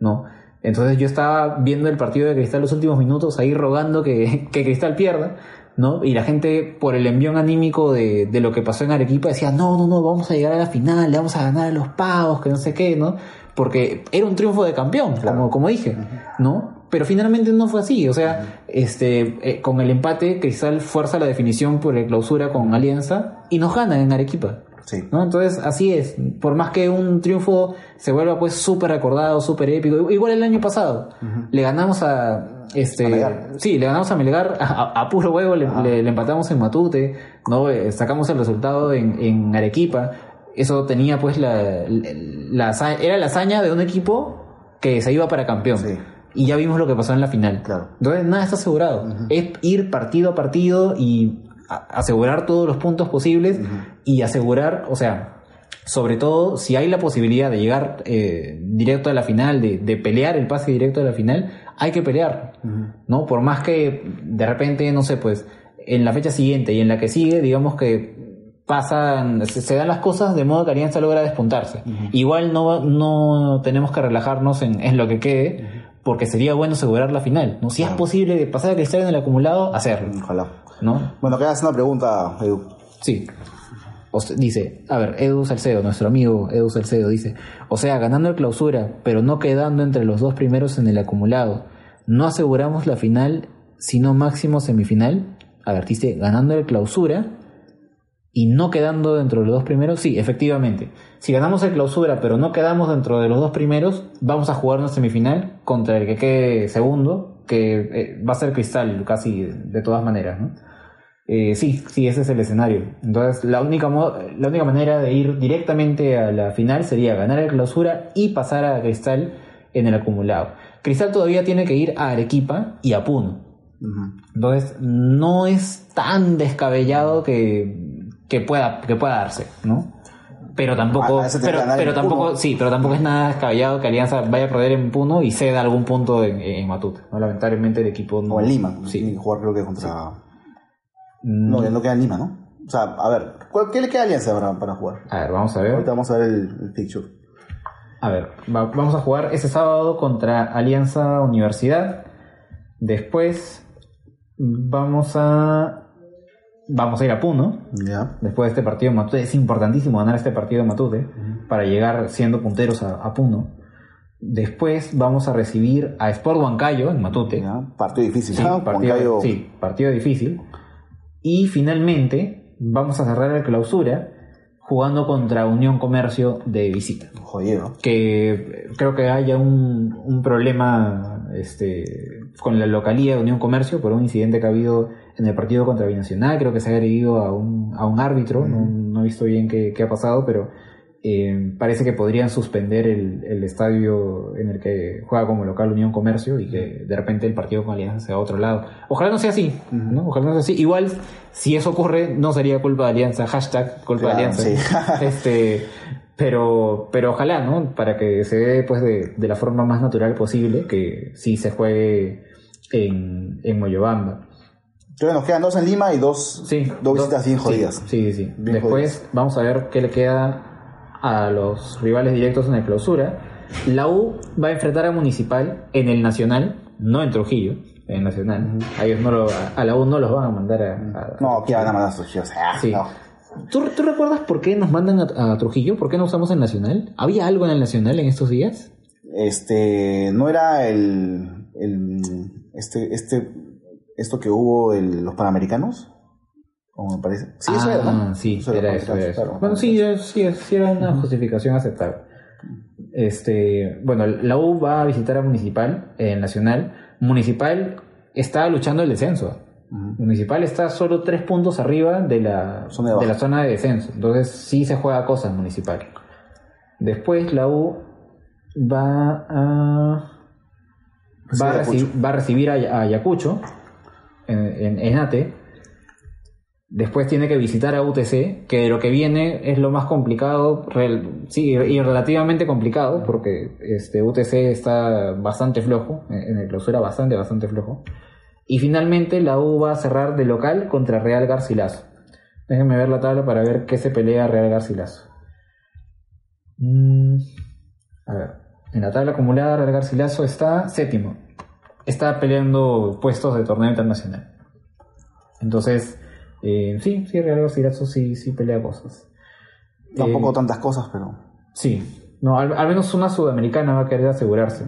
¿no? Entonces yo estaba viendo el partido de Cristal los últimos minutos, ahí rogando que, <laughs> que Cristal pierda, ¿no? Y la gente, por el envión anímico de, de lo que pasó en Arequipa, decía, no, no, no, vamos a llegar a la final, le vamos a ganar a los pavos, que no sé qué, ¿no? Porque era un triunfo de campeón, como, como dije, ¿no? Pero finalmente no fue así, o sea, este, eh, con el empate, Cristal fuerza la definición por el clausura con Alianza y nos ganan en Arequipa. Sí. ¿no? Entonces, así es. Por más que un triunfo se vuelva pues súper recordado, súper épico. Igual el año pasado. Le ganamos a... Este, A sí, le ganamos a Melgar a, a- puro huevo, le, le- le empatamos en Matute, ¿no? Eh, sacamos el resultado en, en Arequipa. Eso tenía pues la, la, Era la hazaña de un equipo que se iba para campeón. Sí. Y ya vimos lo que pasó en la final. Claro. Entonces nada está asegurado. Es ir partido a partido y asegurar todos los puntos posibles y asegurar, o sea, sobre todo si hay la posibilidad de llegar eh, directo a la final, de, de pelear el pase directo a la final, hay que pelear, ¿no? Por más que de repente, no sé, pues en la fecha siguiente y en la que sigue, digamos que pasan, se, se dan las cosas de modo que Alianza logra despuntarse. Igual no, no tenemos que relajarnos en, en lo que quede, porque sería bueno asegurar la final, ¿no? Si es posible de pasar a Cristal en el acumulado, hacerlo, Ojalá. ¿No? Bueno, hacer una pregunta, Edu. Sí. O sea, dice, a ver, Edu Salcedo, nuestro amigo Edu Salcedo, dice, o sea, ganando el clausura, pero no quedando entre los dos primeros en el acumulado, ¿no aseguramos la final, sino máximo semifinal? A ver, dice, ganando el clausura y no quedando dentro de los dos primeros, sí, efectivamente. Si ganamos el clausura, pero no quedamos dentro de los dos primeros, vamos a jugar una semifinal contra el que quede segundo, que eh, va a ser Cristal casi de todas maneras, ¿no? Eh, sí, sí, ese es el escenario. Entonces, la única, la única manera de ir directamente a la final sería ganar el clausura y pasar a Cristal en el acumulado. Cristal todavía tiene que ir a Arequipa y a Puno. Entonces, no es tan descabellado que, que, pueda, que pueda darse, ¿no? Pero tampoco, Ah, pero, tampoco, sí, pero tampoco es nada descabellado que Alianza vaya a perder en Puno y ceda algún punto en, en Matute. ¿no? Lamentablemente el equipo no. O en Lima. Sí. Tiene que jugar creo que contra... Mm, No, ya no queda en Lima, ¿no? O sea, a ver, ¿cuál- ¿qué le queda a Alianza para, para jugar? A ver, vamos a ver. Ahorita vamos a ver el, el picture. A ver, va- vamos a jugar ese sábado contra Alianza Universidad. Después vamos a vamos a ir a Puno. Después de este partido en Matute. Es importantísimo ganar este partido en Matute para llegar siendo punteros a, a Puno. Después vamos a recibir a Sport Huancayo en Matute. Partido difícil, Sí, partido, Huancayo- sí, partido difícil. Y finalmente vamos a cerrar la clausura jugando contra Unión Comercio de visita. Jodido. Que creo que haya un, un problema este, con la localía de Unión Comercio por un incidente que ha habido en el partido contra Binacional. Creo que se ha agredido a un, a un árbitro. no, no he visto bien qué, qué ha pasado, pero eh, parece que podrían suspender el, el estadio en el que juega como local Unión Comercio y que de repente el partido con Alianza sea a otro lado. Ojalá no sea así, ¿no? Ojalá no sea así. Igual, si eso ocurre, no sería culpa de Alianza, hashtag culpa Claro, de Alianza. sí. <laughs> <laughs> este, pero, pero ojalá, ¿no? Para que se dé pues de, de la forma más natural posible, que sí se juegue en, en Moyobamba. Entonces nos quedan dos en Lima y dos, Sí, dos visitas bien jodidas. Sí, sí, sí. Después jodidas. vamos a ver qué le queda a los rivales directos en el clausura. La U va a enfrentar a Municipal en el Nacional, no en Trujillo, en el Nacional. A ellos no lo, a la U no los van a mandar a, a- No, aquí van a mandar a sus chicos. Ah, Sí. no. ¿Tú, tú recuerdas por qué nos mandan a, a Trujillo? ¿Por qué no usamos el Nacional? ¿Había algo en el Nacional en estos días? Este, no era el, el este, este, esto que hubo el, los panamericanos, como me parece. Sí, eso ah, era, ¿no? sí, Eso era los eso, era eso. claro, Bueno, sí, eh, sí, sí era una justificación aceptable. Este, bueno, la U va a visitar a Municipal, en Nacional. Municipal está luchando el descenso. Municipal está solo tres puntos arriba de la, Zona de la zona de descenso. Entonces sí se juega cosas Municipal. Después la U va a, Sí, va a, Ayacucho. reci- va a recibir a, a Ayacucho en, en, en Ate. Después tiene que visitar a UTC, que de lo que viene es lo más complicado, sí, y relativamente complicado, porque este UTC está bastante flojo, en en el clausura bastante, bastante flojo. Y finalmente la U va a cerrar de local contra Real Garcilaso. Déjenme ver la tabla para ver qué se pelea Real Garcilaso. Mm, a ver, en la tabla acumulada Real Garcilaso está séptimo. Está peleando puestos de torneo internacional. Entonces, eh, sí, sí, Real Garcilaso sí, sí pelea cosas. Tampoco Eh, tantas cosas, pero. Sí, no, al, al menos una sudamericana va a querer asegurarse,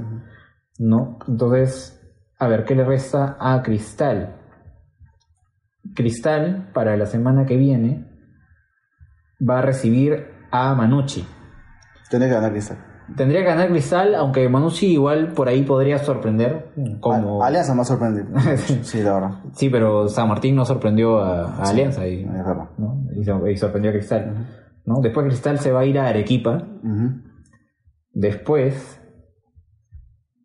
¿no? Entonces, a ver, ¿qué le resta a Cristal? Cristal, para la semana que viene, va a recibir a Manucci. Tiene que ganar Cristal. Tendría que ganar Cristal, aunque Manucci igual por ahí podría sorprender, como... A- Alianza más sorprende. <laughs> sí, la verdad. Sí, pero San Martín no sorprendió a, a Alianza y. ¿no? y, sor- y sorprendió a Cristal. ¿no? Después Cristal se va a ir a Arequipa. Después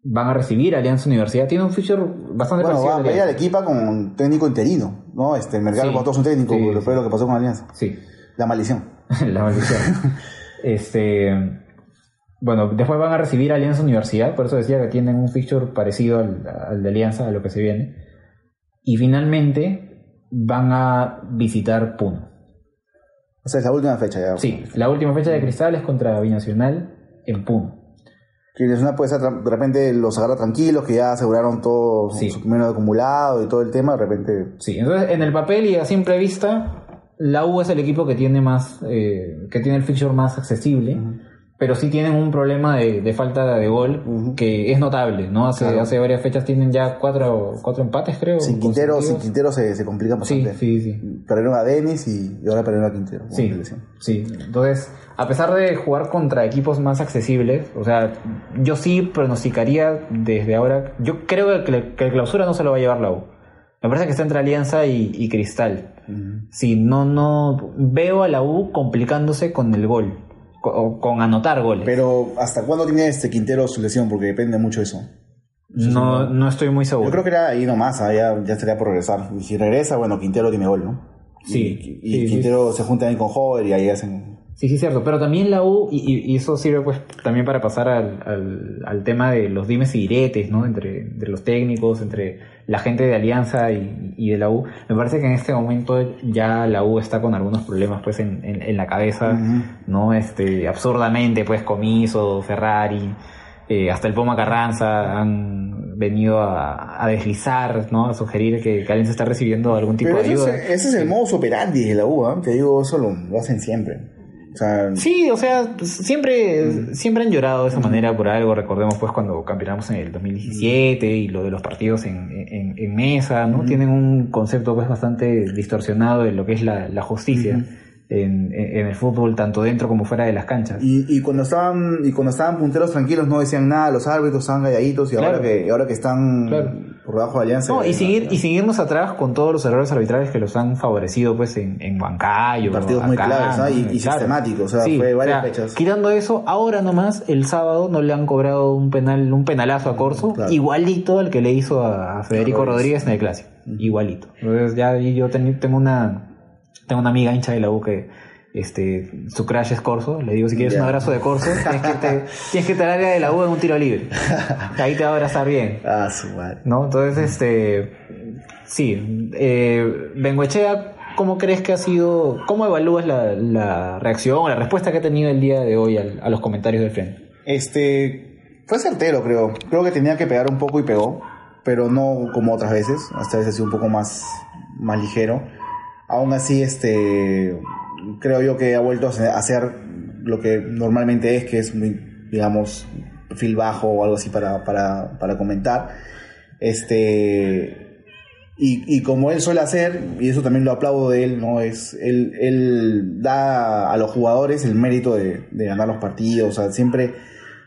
van a recibir a Alianza Universidad. Tiene un feature bastante Bueno, parecido va, a ir Alianza. equipo con un técnico interino, ¿no? Este, el mercado Sí. votó un técnico, Sí, después de lo que pasó con Alianza. Sí, La maldición. <laughs> la maldición. <laughs> este, bueno, después van a recibir a Alianza Universidad, por eso decía que tienen un feature parecido al, al de Alianza, a lo que se viene. Y finalmente van a visitar Puno. O sea, es la última fecha ya. Sí, la última fecha de Cristal es contra Binacional en Puno. Que una puede ser, tra- de repente los agarra tranquilos, que ya aseguraron todo Sí. su primero acumulado y todo el tema, de repente. Sí, entonces en el papel y a simple vista, la U es el equipo que tiene más, eh, que tiene el fixture más accesible, pero sí tienen un problema de, de falta de gol que es notable, ¿no? Hace, Claro. hace varias fechas tienen ya cuatro, cuatro empates, creo. Sin Quintero, sin. Quintero se, se complica bastante. sí, sí. Perdieron a Denis y, y ahora perdieron a Quintero. Sí, sí. Entonces, a pesar de jugar contra equipos más accesibles, o sea, yo sí pronosticaría desde ahora, yo creo que, la- que el clausura no se lo va a llevar la U. Me parece que está entre Alianza y, y Cristal. Ujú. Sí, no, no. Veo a la U complicándose con el gol. Con anotar goles. Pero, ¿hasta cuándo tiene este Quintero su lesión? Porque depende mucho de eso. no, no estoy muy seguro. Yo creo que era ahí nomás, ah, ya, ya estaría por regresar. Y si regresa, bueno, Quintero tiene gol, ¿no? Sí, Y, y sí, sí. Quintero se junta ahí con Hover y ahí hacen. Sí, sí, cierto. Pero también la U, y, y- y eso sirve pues también para pasar al, al, al tema de los dimes y diretes, ¿no? Entre, entre los técnicos, entre la gente de Alianza y, y de la U. Me parece que en este momento ya la U está con algunos problemas pues en, en, en la cabeza. ¿no? Este, absurdamente, pues Comiso, Ferrari, eh, hasta el Poma Carranza han venido a, a deslizar, ¿no? A sugerir que, que Alianza está recibiendo algún tipo Pero de ayuda. es, ese es el modus operandi de la U, ¿ah? Te digo, eso lo, lo hacen siempre. O sea, Sí, o sea, siempre, siempre han llorado de esa manera por algo. Recordemos pues cuando campeonamos en el 2017 y lo de los partidos en, en, en mesa, ¿no? Tienen un concepto pues bastante distorsionado de lo que es la, la justicia en, el fútbol, tanto dentro como fuera de las canchas. Y, y cuando estaban y cuando estaban punteros tranquilos no decían nada, los árbitros estaban calladitos y ahora que y ahora que están Claro. por debajo de Alianza. No, y seguir, y seguirnos atrás con todos los errores arbitrales que los han favorecido pues en, en Huancayo, Partidos muy ¿no? Y- sistemáticos, o sea, Sí, fue varias o sea, fechas. Quitando eso, ahora nomás, el sábado no le han cobrado un penal, un penalazo a Corso, igualito al que le hizo a, a Federico Rodríguez. Rodríguez en el clásico. Igualito. Entonces ya yo ten- tengo una tengo una amiga hincha de la U que este su crash es Corso, le digo si quieres un abrazo de Corso, tienes que te, tienes que estar al área de la U en un tiro libre. Ahí te va a abrazar bien. Ah, su madre. ¿no? Entonces, este, sí, eh, Bengoechea, ¿cómo crees que ha sido, cómo evalúas la, la reacción o la respuesta que ha tenido el día de hoy al- a los comentarios del frente? Este fue certero, creo. Creo que tenía que pegar un poco y pegó, pero no como otras veces. Esta vez ha sido un poco más más ligero. Aún así, este creo yo que ha vuelto a hacer- lo que normalmente es, que es muy, digamos, perfil bajo o algo así para, para, para comentar. Este y, y como él suele hacer, y eso también lo aplaudo de él, ¿no? Es, él, él da a los jugadores el mérito de, de ganar los partidos, o sea, siempre,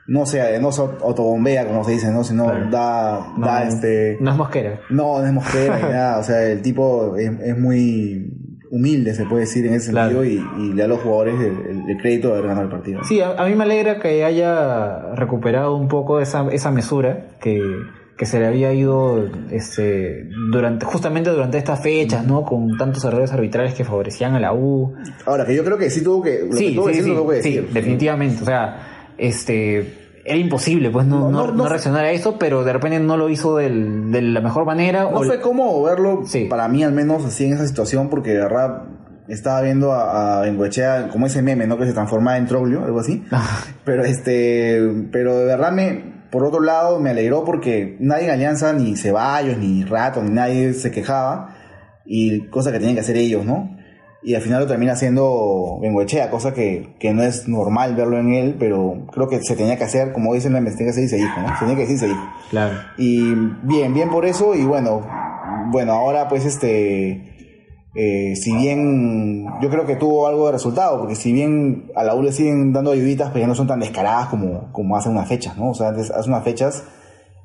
no se, no se autobombea, como se dice, ¿no? Sino Claro. da, No, da este... No es mosquera. No, no es mosquera ni nada, o sea, el tipo es, es muy humilde, se puede decir en ese Claro. sentido, y, y le da a los jugadores el, crédito de haber ganado el partido. Sí, a, a mí me alegra que haya recuperado un poco esa, esa mesura que, que se le había ido este, durante, justamente durante estas fechas, ¿no? Con tantos errores arbitrales que favorecían a la U. Ahora, que yo creo que sí tuvo que... Lo que Sí, que sí, decir, sí, lo tuvo que sí, decir. definitivamente. O sea, este era imposible, pues no, No, reaccionar a eso, pero de repente no lo hizo del- de la mejor manera. No o- fue cómodo verlo, Sí. para mí al menos, así en esa situación, porque de verdad estaba viendo a, a Bengoechea como ese meme, ¿no? Que se transformaba en Troglio, algo así. pero este, pero de verdad me, por otro lado, me alegró porque nadie en Alianza, ni Ceballos, ni Rato, ni nadie se quejaba, y cosa que tenían que hacer ellos, ¿no? Y al final lo termina haciendo Bengoechea, cosa que, que no es normal verlo en él, pero creo que se tenía que hacer, como dicen en la investigación, se dijo, ¿no? Se tenía que decir, se dijo. Claro. Y bien, bien por eso. Y bueno, bueno, ahora pues este. eh, si bien yo creo que tuvo algo de resultado, porque si bien a la U le siguen dando ayuditas, pues ya no son tan descaradas como, como hace unas fechas, ¿no? O sea, antes- hace unas fechas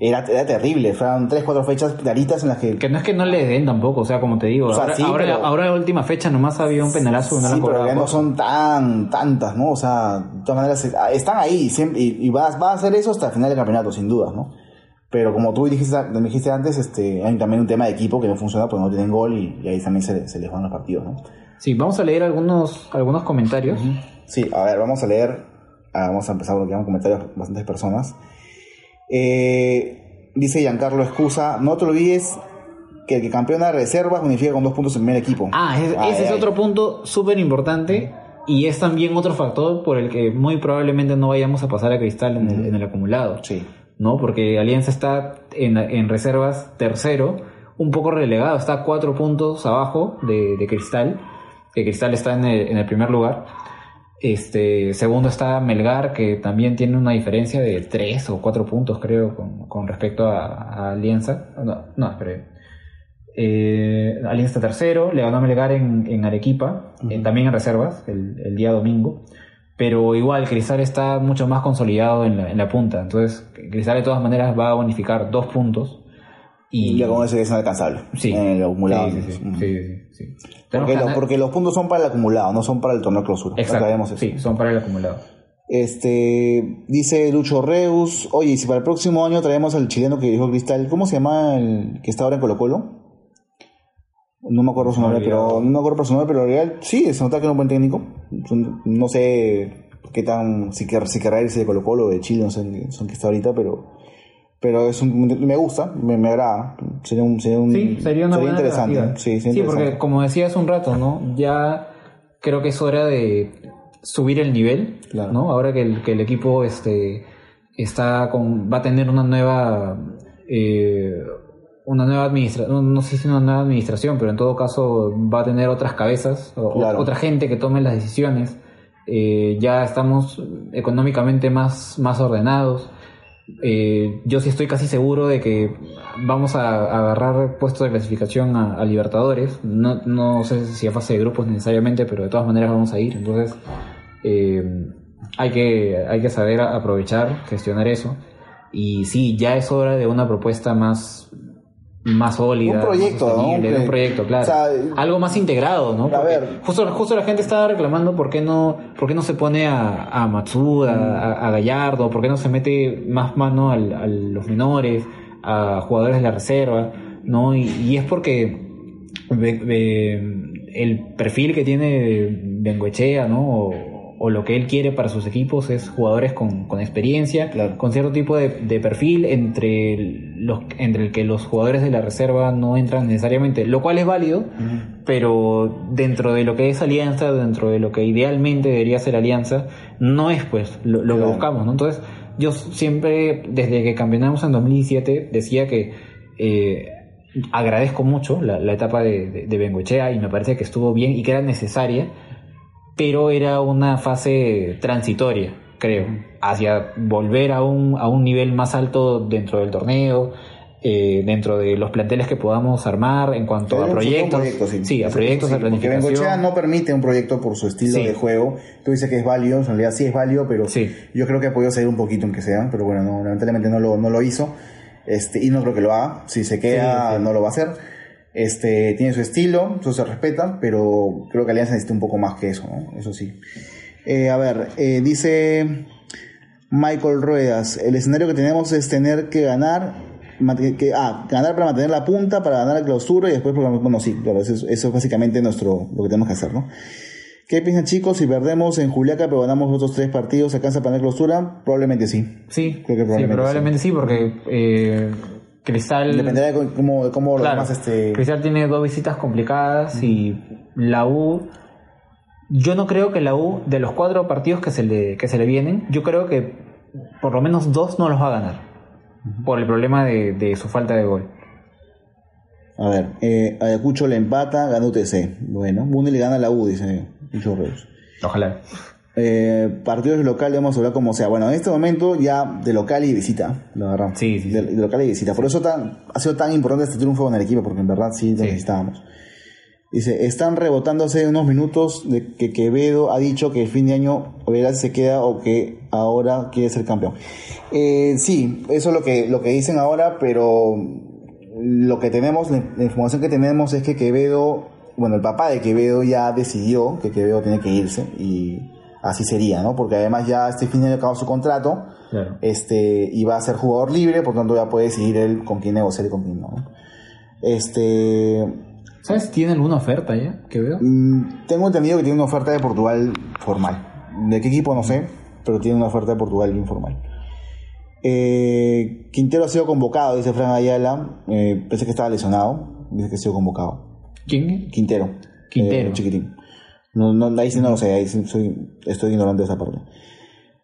era, era terrible, fueron tres, cuatro fechas claritas en las que... Que no es que no le den tampoco, o sea, como te digo, O sea, ahora, sí, ahora, pero- ahora la última fecha nomás había un penalazo no sí, la pero ya no Corso. son tan tantas, ¿no? O sea, de todas maneras eh, están ahí siempre, y, y va, va a hacer eso hasta el final del campeonato, sin dudas, ¿no? Pero como tú dijiste, me dijiste antes, este, hay también un tema de equipo que no funciona porque no tienen gol y, y ahí también se, se les van los partidos, ¿no? Sí, vamos a leer algunos, algunos comentarios. Sí, a ver, vamos a leer, ah, vamos a empezar porque hay comentarios bastantes personas. Eh, dice Giancarlo Excusa, no te olvides que el que campeona de reservas unifica con dos puntos el primer equipo. Ah, es- Ay, ese es ay. otro punto súper importante y es también otro factor por el que muy probablemente no vayamos a pasar a Cristal en, el, en el acumulado. Sí. ¿no? Porque Alianza está en, en reservas tercero, un poco relegado, está cuatro puntos abajo de, de Cristal, que Cristal está en el, en el primer lugar. Este, segundo está Melgar, que también tiene una diferencia de tres o cuatro puntos, creo, con, con respecto a, a Alianza. No, no, espere. Eh, Alianza tercero, le ganó a Melgar en, en Arequipa, también en reservas, el, el día domingo. Pero igual, Cristal está mucho más consolidado en la, en la punta. Entonces, Cristal de todas maneras va a bonificar dos puntos. Y Y ya con eso ya es inalcanzable. Sí. En el acumulado. Sí, sí, sí, Ujú. sí, sí, sí. Tenemos Porque, lo- los puntos son para el acumulado, no son para el torneo clausura. Exacto. Sí, son para el acumulado. Este, dice Lucho Reus, oye, y si para el próximo año traemos al chileno que dijo Cristal, ¿cómo se llama el que está ahora en Colo Colo? No me acuerdo su nombre, pero no me acuerdo nombre, pero real, sí, se nota que era un buen técnico. No sé qué tan, si, quer, si querrá irse de Colo Colo o de Chile, no sé son que está ahorita, pero, pero es un, me gusta, me, me agrada. Sería un, sería un, Sí, sería una buena interesante. Sí, sería Sí, porque como decía hace un rato, ¿no? Ya creo que es hora de subir el nivel, Claro. ¿no? Ahora que el, que el equipo este, está con, va a tener una nueva, eh, una nueva administración, no, sé si una nueva administración, pero en todo caso va a tener otras cabezas, o, o Claro. otra gente que tome las decisiones eh, ya estamos económicamente más, más ordenados. Eh, yo sí estoy casi seguro de que vamos a, agarrar puestos de clasificación a, a Libertadores. No, no sé si a fase de grupos necesariamente, pero de todas maneras vamos a ir. Entonces, eh, hay, que, hay que saber aprovechar, gestionar eso. Y sí, ya es hora de una propuesta más, más sólida. Un proyecto, más ¿no? un proyecto, claro. o sea, Algo más integrado, ¿no? a ver. Justo, justo la gente estaba reclamando por qué no, por qué no se pone a, a Matsuda, a, a Gallardo, por qué no se mete más mano al- a los menores, a jugadores de la reserva, ¿no? Y, y es porque el perfil que tiene Bengoechea, ¿no? O, o lo que él quiere para sus equipos es jugadores con, con experiencia, Claro. con cierto tipo de, de perfil entre los entre el que los jugadores de la reserva no entran necesariamente, lo cual es válido, pero dentro de lo que es alianza, dentro de lo que idealmente debería ser alianza, no es pues lo, lo que buscamos, ¿no? Entonces, yo siempre, desde que campeonamos en 2017, decía que eh, agradezco mucho la, la etapa de, de, de Bengoechea y me parece que estuvo bien y que era necesaria, pero era una fase transitoria, creo, hacia volver a un, a un nivel más alto dentro del torneo, eh, dentro de los planteles que podamos armar en cuanto Pero a proyectos. proyecto, sí. a Eso- proyectos sí, Porque planificación. Bengochea no permite un proyecto por su estilo Sí. de juego. Tú dices que es válido, en realidad sí es válido, pero Sí. yo creo que ha podido salir un poquito en que sea, pero bueno, no, lamentablemente no lo, no lo hizo. Este, y no creo que lo haga. Si se queda, Sí, sí. no lo va a hacer. Este, tiene su estilo, eso se respeta, pero creo que Alianza necesita un poco más que eso, ¿no? Eso sí. Eh, a ver, eh, dice Michael Ruedas, el escenario que tenemos es tener que ganar, que, ah, ganar para mantener la punta, para ganar la clausura y después, programar- bueno, sí, claro, eso, es- eso es básicamente nuestro, lo que tenemos que hacer, ¿no? ¿Qué piensan chicos? Si perdemos en Juliaca pero ganamos otros tres partidos, ¿alcanza para la clausura? Probablemente sí. Sí, Creo que sí, probablemente probablemente sí, porque eh, Cristal... Dependerá de cómo- cómo, de cómo los Claro, demás, este... Cristal tiene dos visitas complicadas y la U. Yo no creo que la U, de los cuatro partidos que se le, que se le vienen, yo creo que por lo menos dos no los va a ganar. Por el problema de, de su falta de gol. A ver, eh, Ayacucho le empata, gana UTC. Bueno, Bunde le gana a la U, dice Lucho Reus. Ojalá. Eh, partidos de local debemos hablar como sea. Bueno, en este momento ya de local y visita, la verdad. Sí, sí, De, de local y visita. Por eso tan, ha sido tan importante este triunfo con el equipo, porque en verdad sí lo Sí. necesitábamos. Dice, están rebotándose unos minutos de que Quevedo ha dicho que el fin de año se queda o que ahora quiere ser campeón. Eh, sí, eso es lo que, lo que dicen ahora, pero lo que tenemos, la la información que tenemos es que Quevedo, bueno, el papá de Quevedo ya decidió que Quevedo tiene que irse y así sería, ¿no? Porque además ya este fin de año acabó su contrato Claro. este y va a ser jugador libre, por tanto ya puede decidir él con quién negociar y con quién no. Este, ¿Sabes si tiene alguna oferta ya? Que veo. mm, tengo entendido que tiene una oferta de Portugal formal. ¿De qué equipo? No sé, pero tiene una oferta de Portugal informal. Eh, Quintero ha sido convocado, dice Fran Ayala. Eh, pensé que estaba lesionado. Dice que ha sido convocado. ¿Quién? Quintero. Quintero. Eh, chiquitín. No, no, ahí sí no lo sé, ahí sí soy, estoy ignorante de esa parte.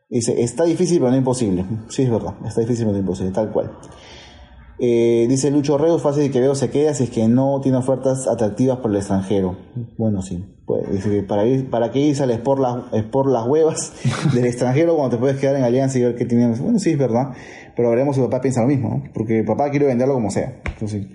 Dice, está difícil pero no imposible. Sí, es verdad, está difícil pero no imposible, tal cual. Eh, dice Lucho Reus, fácil que veo se queda si es que no tiene ofertas atractivas por el extranjero. Bueno, sí. Pues, dice que para, ir, para qué irse al Sport las, Sport las huevas <laughs> del extranjero cuando te puedes quedar en Alianza y ver qué tienes. Bueno, sí, es verdad. Pero veremos si papá piensa lo mismo, ¿no? Porque papá quiere venderlo como sea. Entonces,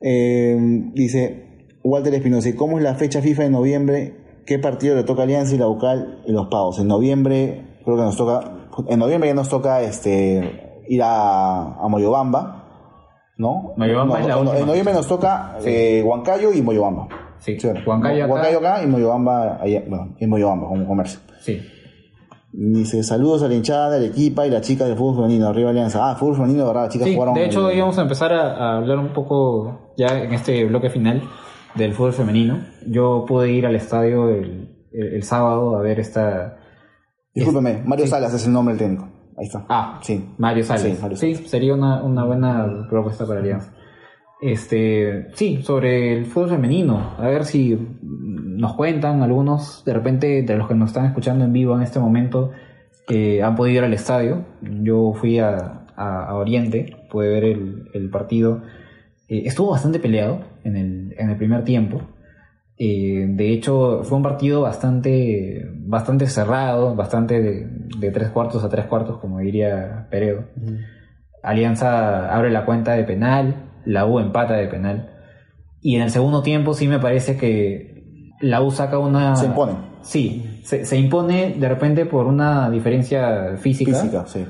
eh, dice Walter Espinosa, ¿y cómo es la fecha FIFA de noviembre? ¿Qué partido le toca Alianza y la Bucal y los pagos? En noviembre, creo que nos toca, en noviembre ya nos toca este ir a, a Moyobamba, ¿no? Moyobamba No, es la en- última. En noviembre nos toca eh, Huancayo y Moyobamba. Sí, ¿no? Huancayo acá. Huancayo acá y Moyobamba allá, bueno, en Moyobamba como comercio. Sí. Dice, saludos a la hinchada, del equipo y las chicas del fútbol femenino, arriba Alianza. Ah, fútbol femenino, verdad, las chicas Sí, jugaron. de hecho el- íbamos a empezar a, a hablar un poco ya en este bloque final del fútbol femenino. Yo pude ir al estadio el, el- el sábado a ver esta... Discúlpeme, Mario Salas es el nombre del técnico. Ahí está. Ah, sí. Mario Salas. Sí, Sí, Mario Salas. sería una, una buena propuesta para Alianza. Este, sí, sobre el fútbol femenino. A ver si nos cuentan algunos, de repente, de los que nos están escuchando en vivo en este momento, eh, han podido ir al estadio. Yo fui a, a- a Oriente, pude ver el, el partido. Eh, estuvo bastante peleado en el, en el primer tiempo. Eh, de hecho, fue un partido bastante, bastante cerrado, bastante de, de tres cuartos a tres cuartos, como diría Peredo. Alianza abre la cuenta de penal, la U empata de penal. Y en el segundo tiempo sí me parece que la U saca una... Se impone. Sí, se, se impone de repente por una diferencia física. Física, sí.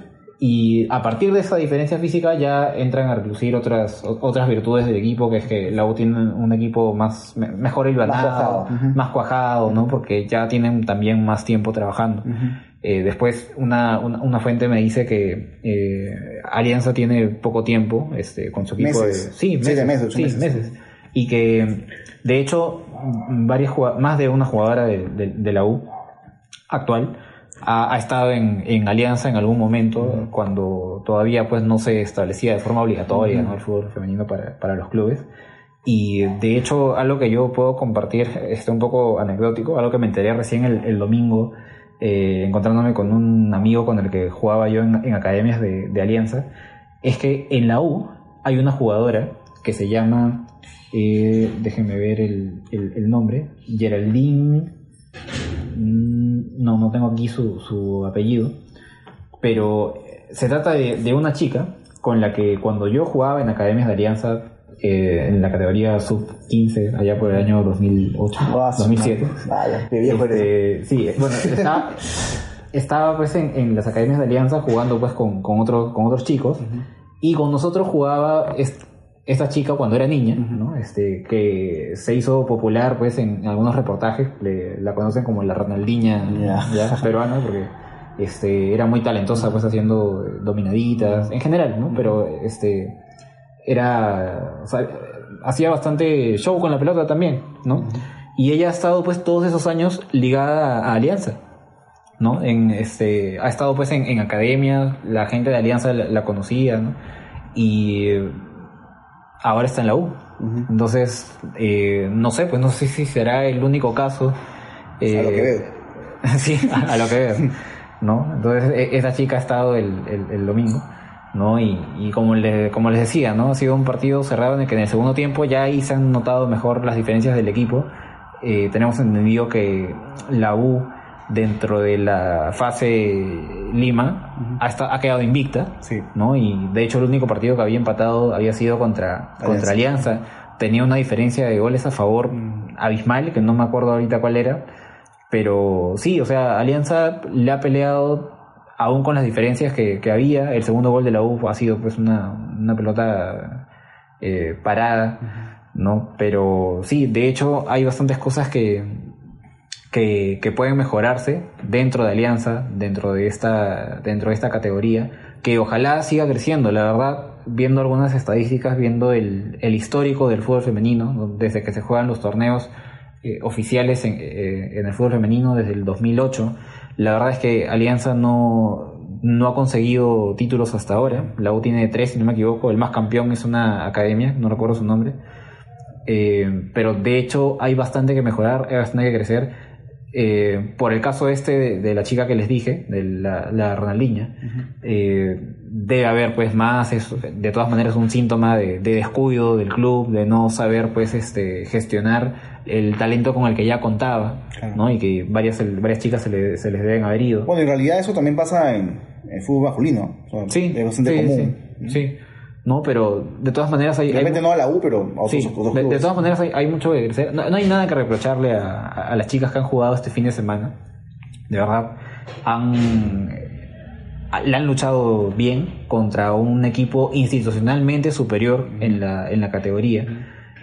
Y a partir de esa diferencia física ya entran a relucir otras, otras virtudes del equipo, que es que la U tiene un equipo más, me- mejor hilvanado, cuajado. Ujú. más cuajado, ¿no? Porque ya tienen también más tiempo trabajando. Eh, después una, una, una fuente me dice que eh, Alianza tiene poco tiempo este, con su equipo Meses. de... Sí, Siete meses, sí, meses. meses. Y que de hecho varias más de una jugadora de, de- de la U actual ha, ha estado en, en Alianza en algún momento cuando todavía pues no se establecía de forma obligatoria ¿no? el fútbol femenino para, para los clubes. Y de hecho, algo que yo puedo compartir, este un poco anecdótico, algo que me enteré recién el, el domingo, eh, encontrándome con un amigo con el que jugaba yo en, en academias de, de Alianza, es que en la U hay una jugadora que se llama, eh, déjenme ver el, el- el nombre, Geraldine, no, no tengo aquí su, su apellido, pero eh, se trata de, de una chica con la que cuando yo jugaba en academias de Alianza, eh, en la categoría sub-15, allá por el año 2008, Ah, su 2007, madre. Vaya, qué viejo eres. este, sí, bueno, estaba, estaba pues en, en las academias de Alianza jugando pues con, con, otros, con otros chicos y con nosotros jugaba esta chica cuando era niña, ¿no? Este, que se hizo popular pues en algunos reportajes, le- la conocen como la Ronaldinha ya, <laughs> peruana porque este, era muy talentosa pues haciendo dominaditas, en general, ¿no? Pero este era o sea, hacía bastante show con la pelota también, ¿no? Y ella ha estado pues todos esos años ligada a Alianza, ¿no? En este ha estado pues en, en academias, la gente de Alianza la, la conocía, ¿no? Y ahora está en la U. Entonces, eh, no sé, pues no sé si será el único caso. a lo que eh, veo. <laughs> sí, a, a lo que veo, ¿no? Entonces, e- esa chica ha estado el, el- el domingo, ¿no? Y, y como, le- como les decía, ¿no? Ha sido un partido cerrado en el que en el segundo tiempo ya ahí se han notado mejor las diferencias del equipo. Eh, tenemos entendido que la U, dentro de la fase Lima, ha, quedado invicta, Sí. ¿no? Y de hecho el único partido que había empatado había sido contra, contra Alianza. Tenía una diferencia de goles a favor mm, abismal, que no me acuerdo ahorita cuál era. Pero sí, o sea, Alianza le ha peleado aún con las diferencias que, que había. El segundo gol de la U ha sido pues una, una pelota eh, parada, ¿no? Pero sí, de hecho hay bastantes cosas que, que, pueden mejorarse dentro de Alianza, dentro de esta, dentro de esta categoría, que ojalá siga creciendo, la verdad, viendo algunas estadísticas, viendo el, histórico del fútbol femenino, ¿no? desde que se juegan los torneos eh, oficiales en, eh, en el fútbol femenino desde el 2008, la verdad es que Alianza no, no ha conseguido títulos hasta ahora, la U tiene tres, si no me equivoco, el más campeón es una academia, no recuerdo su nombre, eh, pero de hecho hay bastante que mejorar, hay bastante que crecer. Eh, por el caso este de, de la chica que les dije, de la, la Ronaldinha, eh, debe haber pues más, es, de todas maneras un síntoma de, de descuido del club, de no saber pues este gestionar el talento con el que ya contaba, Claro. ¿no? Y que varias, varias chicas se, le- se les deben haber ido. Bueno, en realidad eso también pasa en el fútbol masculino. O sea, sí, es bastante sí, común. sí, sí. No, pero de todas maneras hay, De hay repente no a la U, pero a otros, Sí, otros de, todas maneras hay, hay mucho que crecer. No, no hay nada que reprocharle a, a las chicas que han jugado este fin de semana. De verdad, han, le han luchado bien contra un equipo institucionalmente superior en la, en la categoría.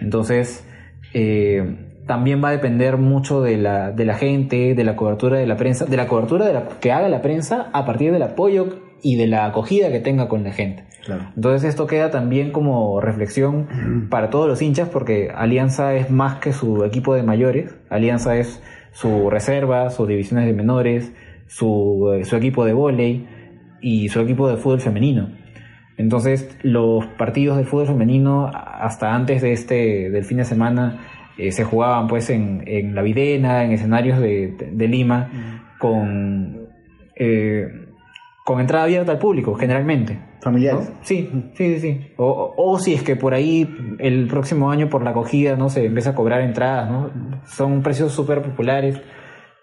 Entonces, eh, también va a depender mucho de la, de la gente, de la cobertura de la prensa, de la cobertura de la, que haga la prensa a partir del apoyo y de la acogida que tenga con la gente. Claro. Entonces esto queda también como reflexión para todos los hinchas porque Alianza es más que su equipo de mayores, Alianza es su reserva, sus divisiones de menores, su, eh, su equipo de vóley y su equipo de fútbol femenino. Entonces los partidos de fútbol femenino hasta antes de este del fin de semana eh, se jugaban pues en, en La Videna, en escenarios de, de Lima con... eh, con entrada abierta al público, generalmente. Familiares. ¿no? Sí, sí, sí. O, o- si es que por ahí el próximo año por la acogida no se empieza a cobrar entradas, ¿no? Son precios súper populares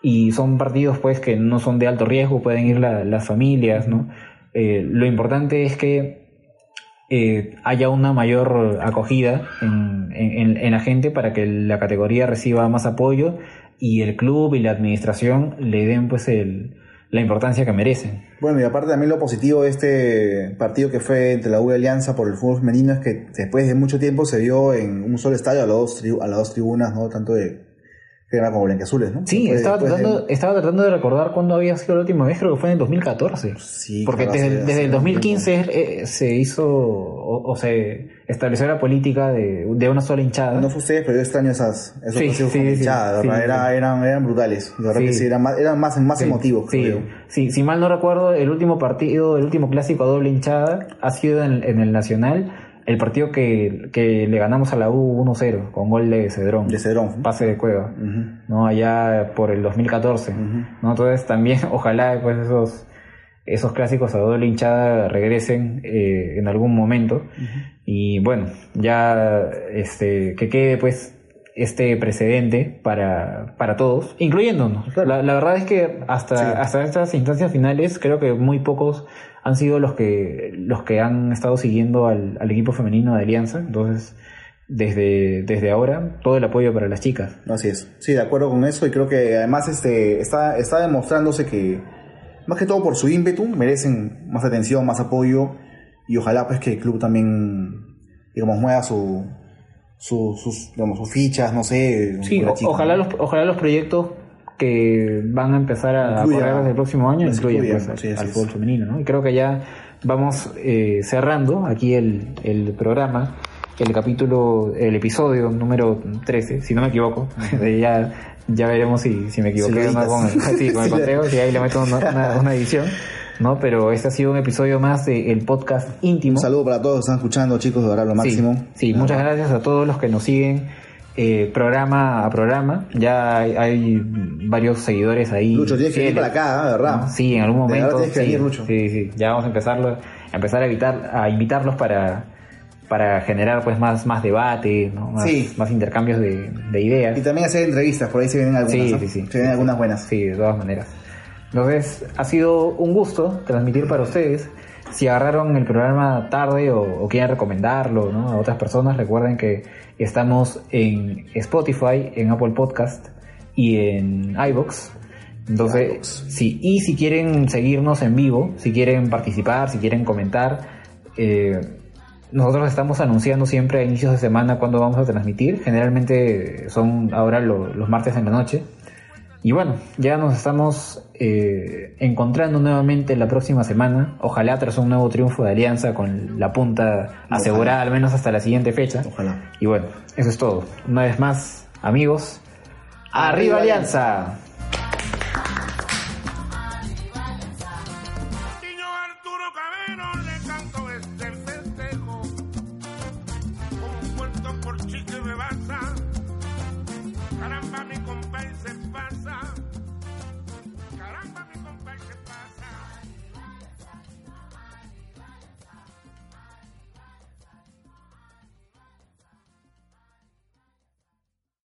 y son partidos pues que no son de alto riesgo, pueden ir la- las familias, ¿no? Eh, lo importante es que eh, haya una mayor acogida en- en- en la gente para que la categoría reciba más apoyo y el club y la administración le den pues el, la importancia que merecen. Bueno, y aparte también lo positivo de este partido que fue entre la U y Alianza por el fútbol femenino es que después de mucho tiempo se dio en un solo estadio a, las dos, tri- a las dos tribunas, ¿no? Tanto de crema como blanqueazules, ¿no? Sí, Después- estaba, después de- tratando, estaba tratando de recordar cuándo había sido la última vez, creo que fue en el 2014. Sí, Porque claro, desde, desde el un 2015 eh, se hizo o, o se estableció la política de, de una sola hinchada. No fue ustedes, pero yo extraño esas, esos Sí, sí, con sí, eran, eran brutales. La verdad Sí. que sí, eran más, eran más, más emotivos, sí, creo. sí, si mal no recuerdo, el último partido, el último clásico a doble hinchada ha sido en, en el Nacional, el partido que, que le ganamos a la U 1-0 con gol de Cedrón. De Cedrón. Pase de Cueva. ¿no? Allá por el 2014. ¿no? Entonces también <laughs> ojalá pues esos, esos clásicos a doble hinchada regresen eh, en algún momento. Y bueno, ya este, que quede pues este precedente para, para todos, incluyéndonos. La, la verdad es que hasta, Sí. hasta estas instancias finales creo que muy pocos han sido los que, los que han estado siguiendo al, al equipo femenino de Alianza. Entonces, desde, desde ahora, todo el apoyo para las chicas. Así es. Sí, de acuerdo con eso y creo que además este está, está demostrándose que más que todo por su ímpetu merecen más atención, más apoyo y ojalá pues que el club también digamos mueva su, su- sus digamos sus fichas, no sé, Sí, o- chica, ojalá ¿no? los, ojalá los proyectos que van a empezar a, correr desde el próximo año incluyan incluyan, pues, al- sí, fútbol femenino, ¿no? Y creo que ya vamos eh, cerrando aquí el, el programa, el capítulo, el episodio número 13, si no me equivoco. De ya, ya veremos si, si me equivoqué Si o no con el, sí, con el <laughs> conteo, si ahí le meto una, una- una edición. ¿no? Pero este ha sido un episodio más del podcast íntimo. Un saludo para todos que están escuchando, chicos, de verdad lo máximo. Sí, sí, muchas gracias a todos los que nos siguen eh, programa a programa. Ya hay, hay varios seguidores ahí. Lucho, tienes que fieles, para acá, ¿eh? ¿de verdad? ¿no? Sí, en algún De momento. tienes que sí, venir, Lucho. Sí, sí, ya vamos a empezarlo, a empezar a, evitar, a invitarlos para, para generar pues más, más debate, ¿no? más, Sí. más intercambios de, de ideas. Y también hacer entrevistas, por ahí se vienen algunas. Sí, ¿no? sí. Se vienen algunas buenas. Sí, de todas maneras. Entonces, ha sido un gusto transmitir para ustedes. Si agarraron el programa tarde o, o quieren recomendarlo ¿no? a otras personas, recuerden que estamos en Spotify, en Apple Podcast y en iBox. Entonces, iVoox. sí, y si quieren seguirnos en vivo, si quieren participar, si quieren comentar, eh, nosotros estamos anunciando siempre a inicios de semana cuándo vamos a transmitir. Generalmente son ahora lo- los martes en la noche. Y bueno, ya nos estamos eh, encontrando nuevamente la próxima semana. Ojalá tras un nuevo triunfo de Alianza con la punta asegurada al menos hasta la siguiente fecha. Ojalá. Y bueno, eso es todo. Una vez más, amigos. ¡Arriba ¡Arriba Alianza!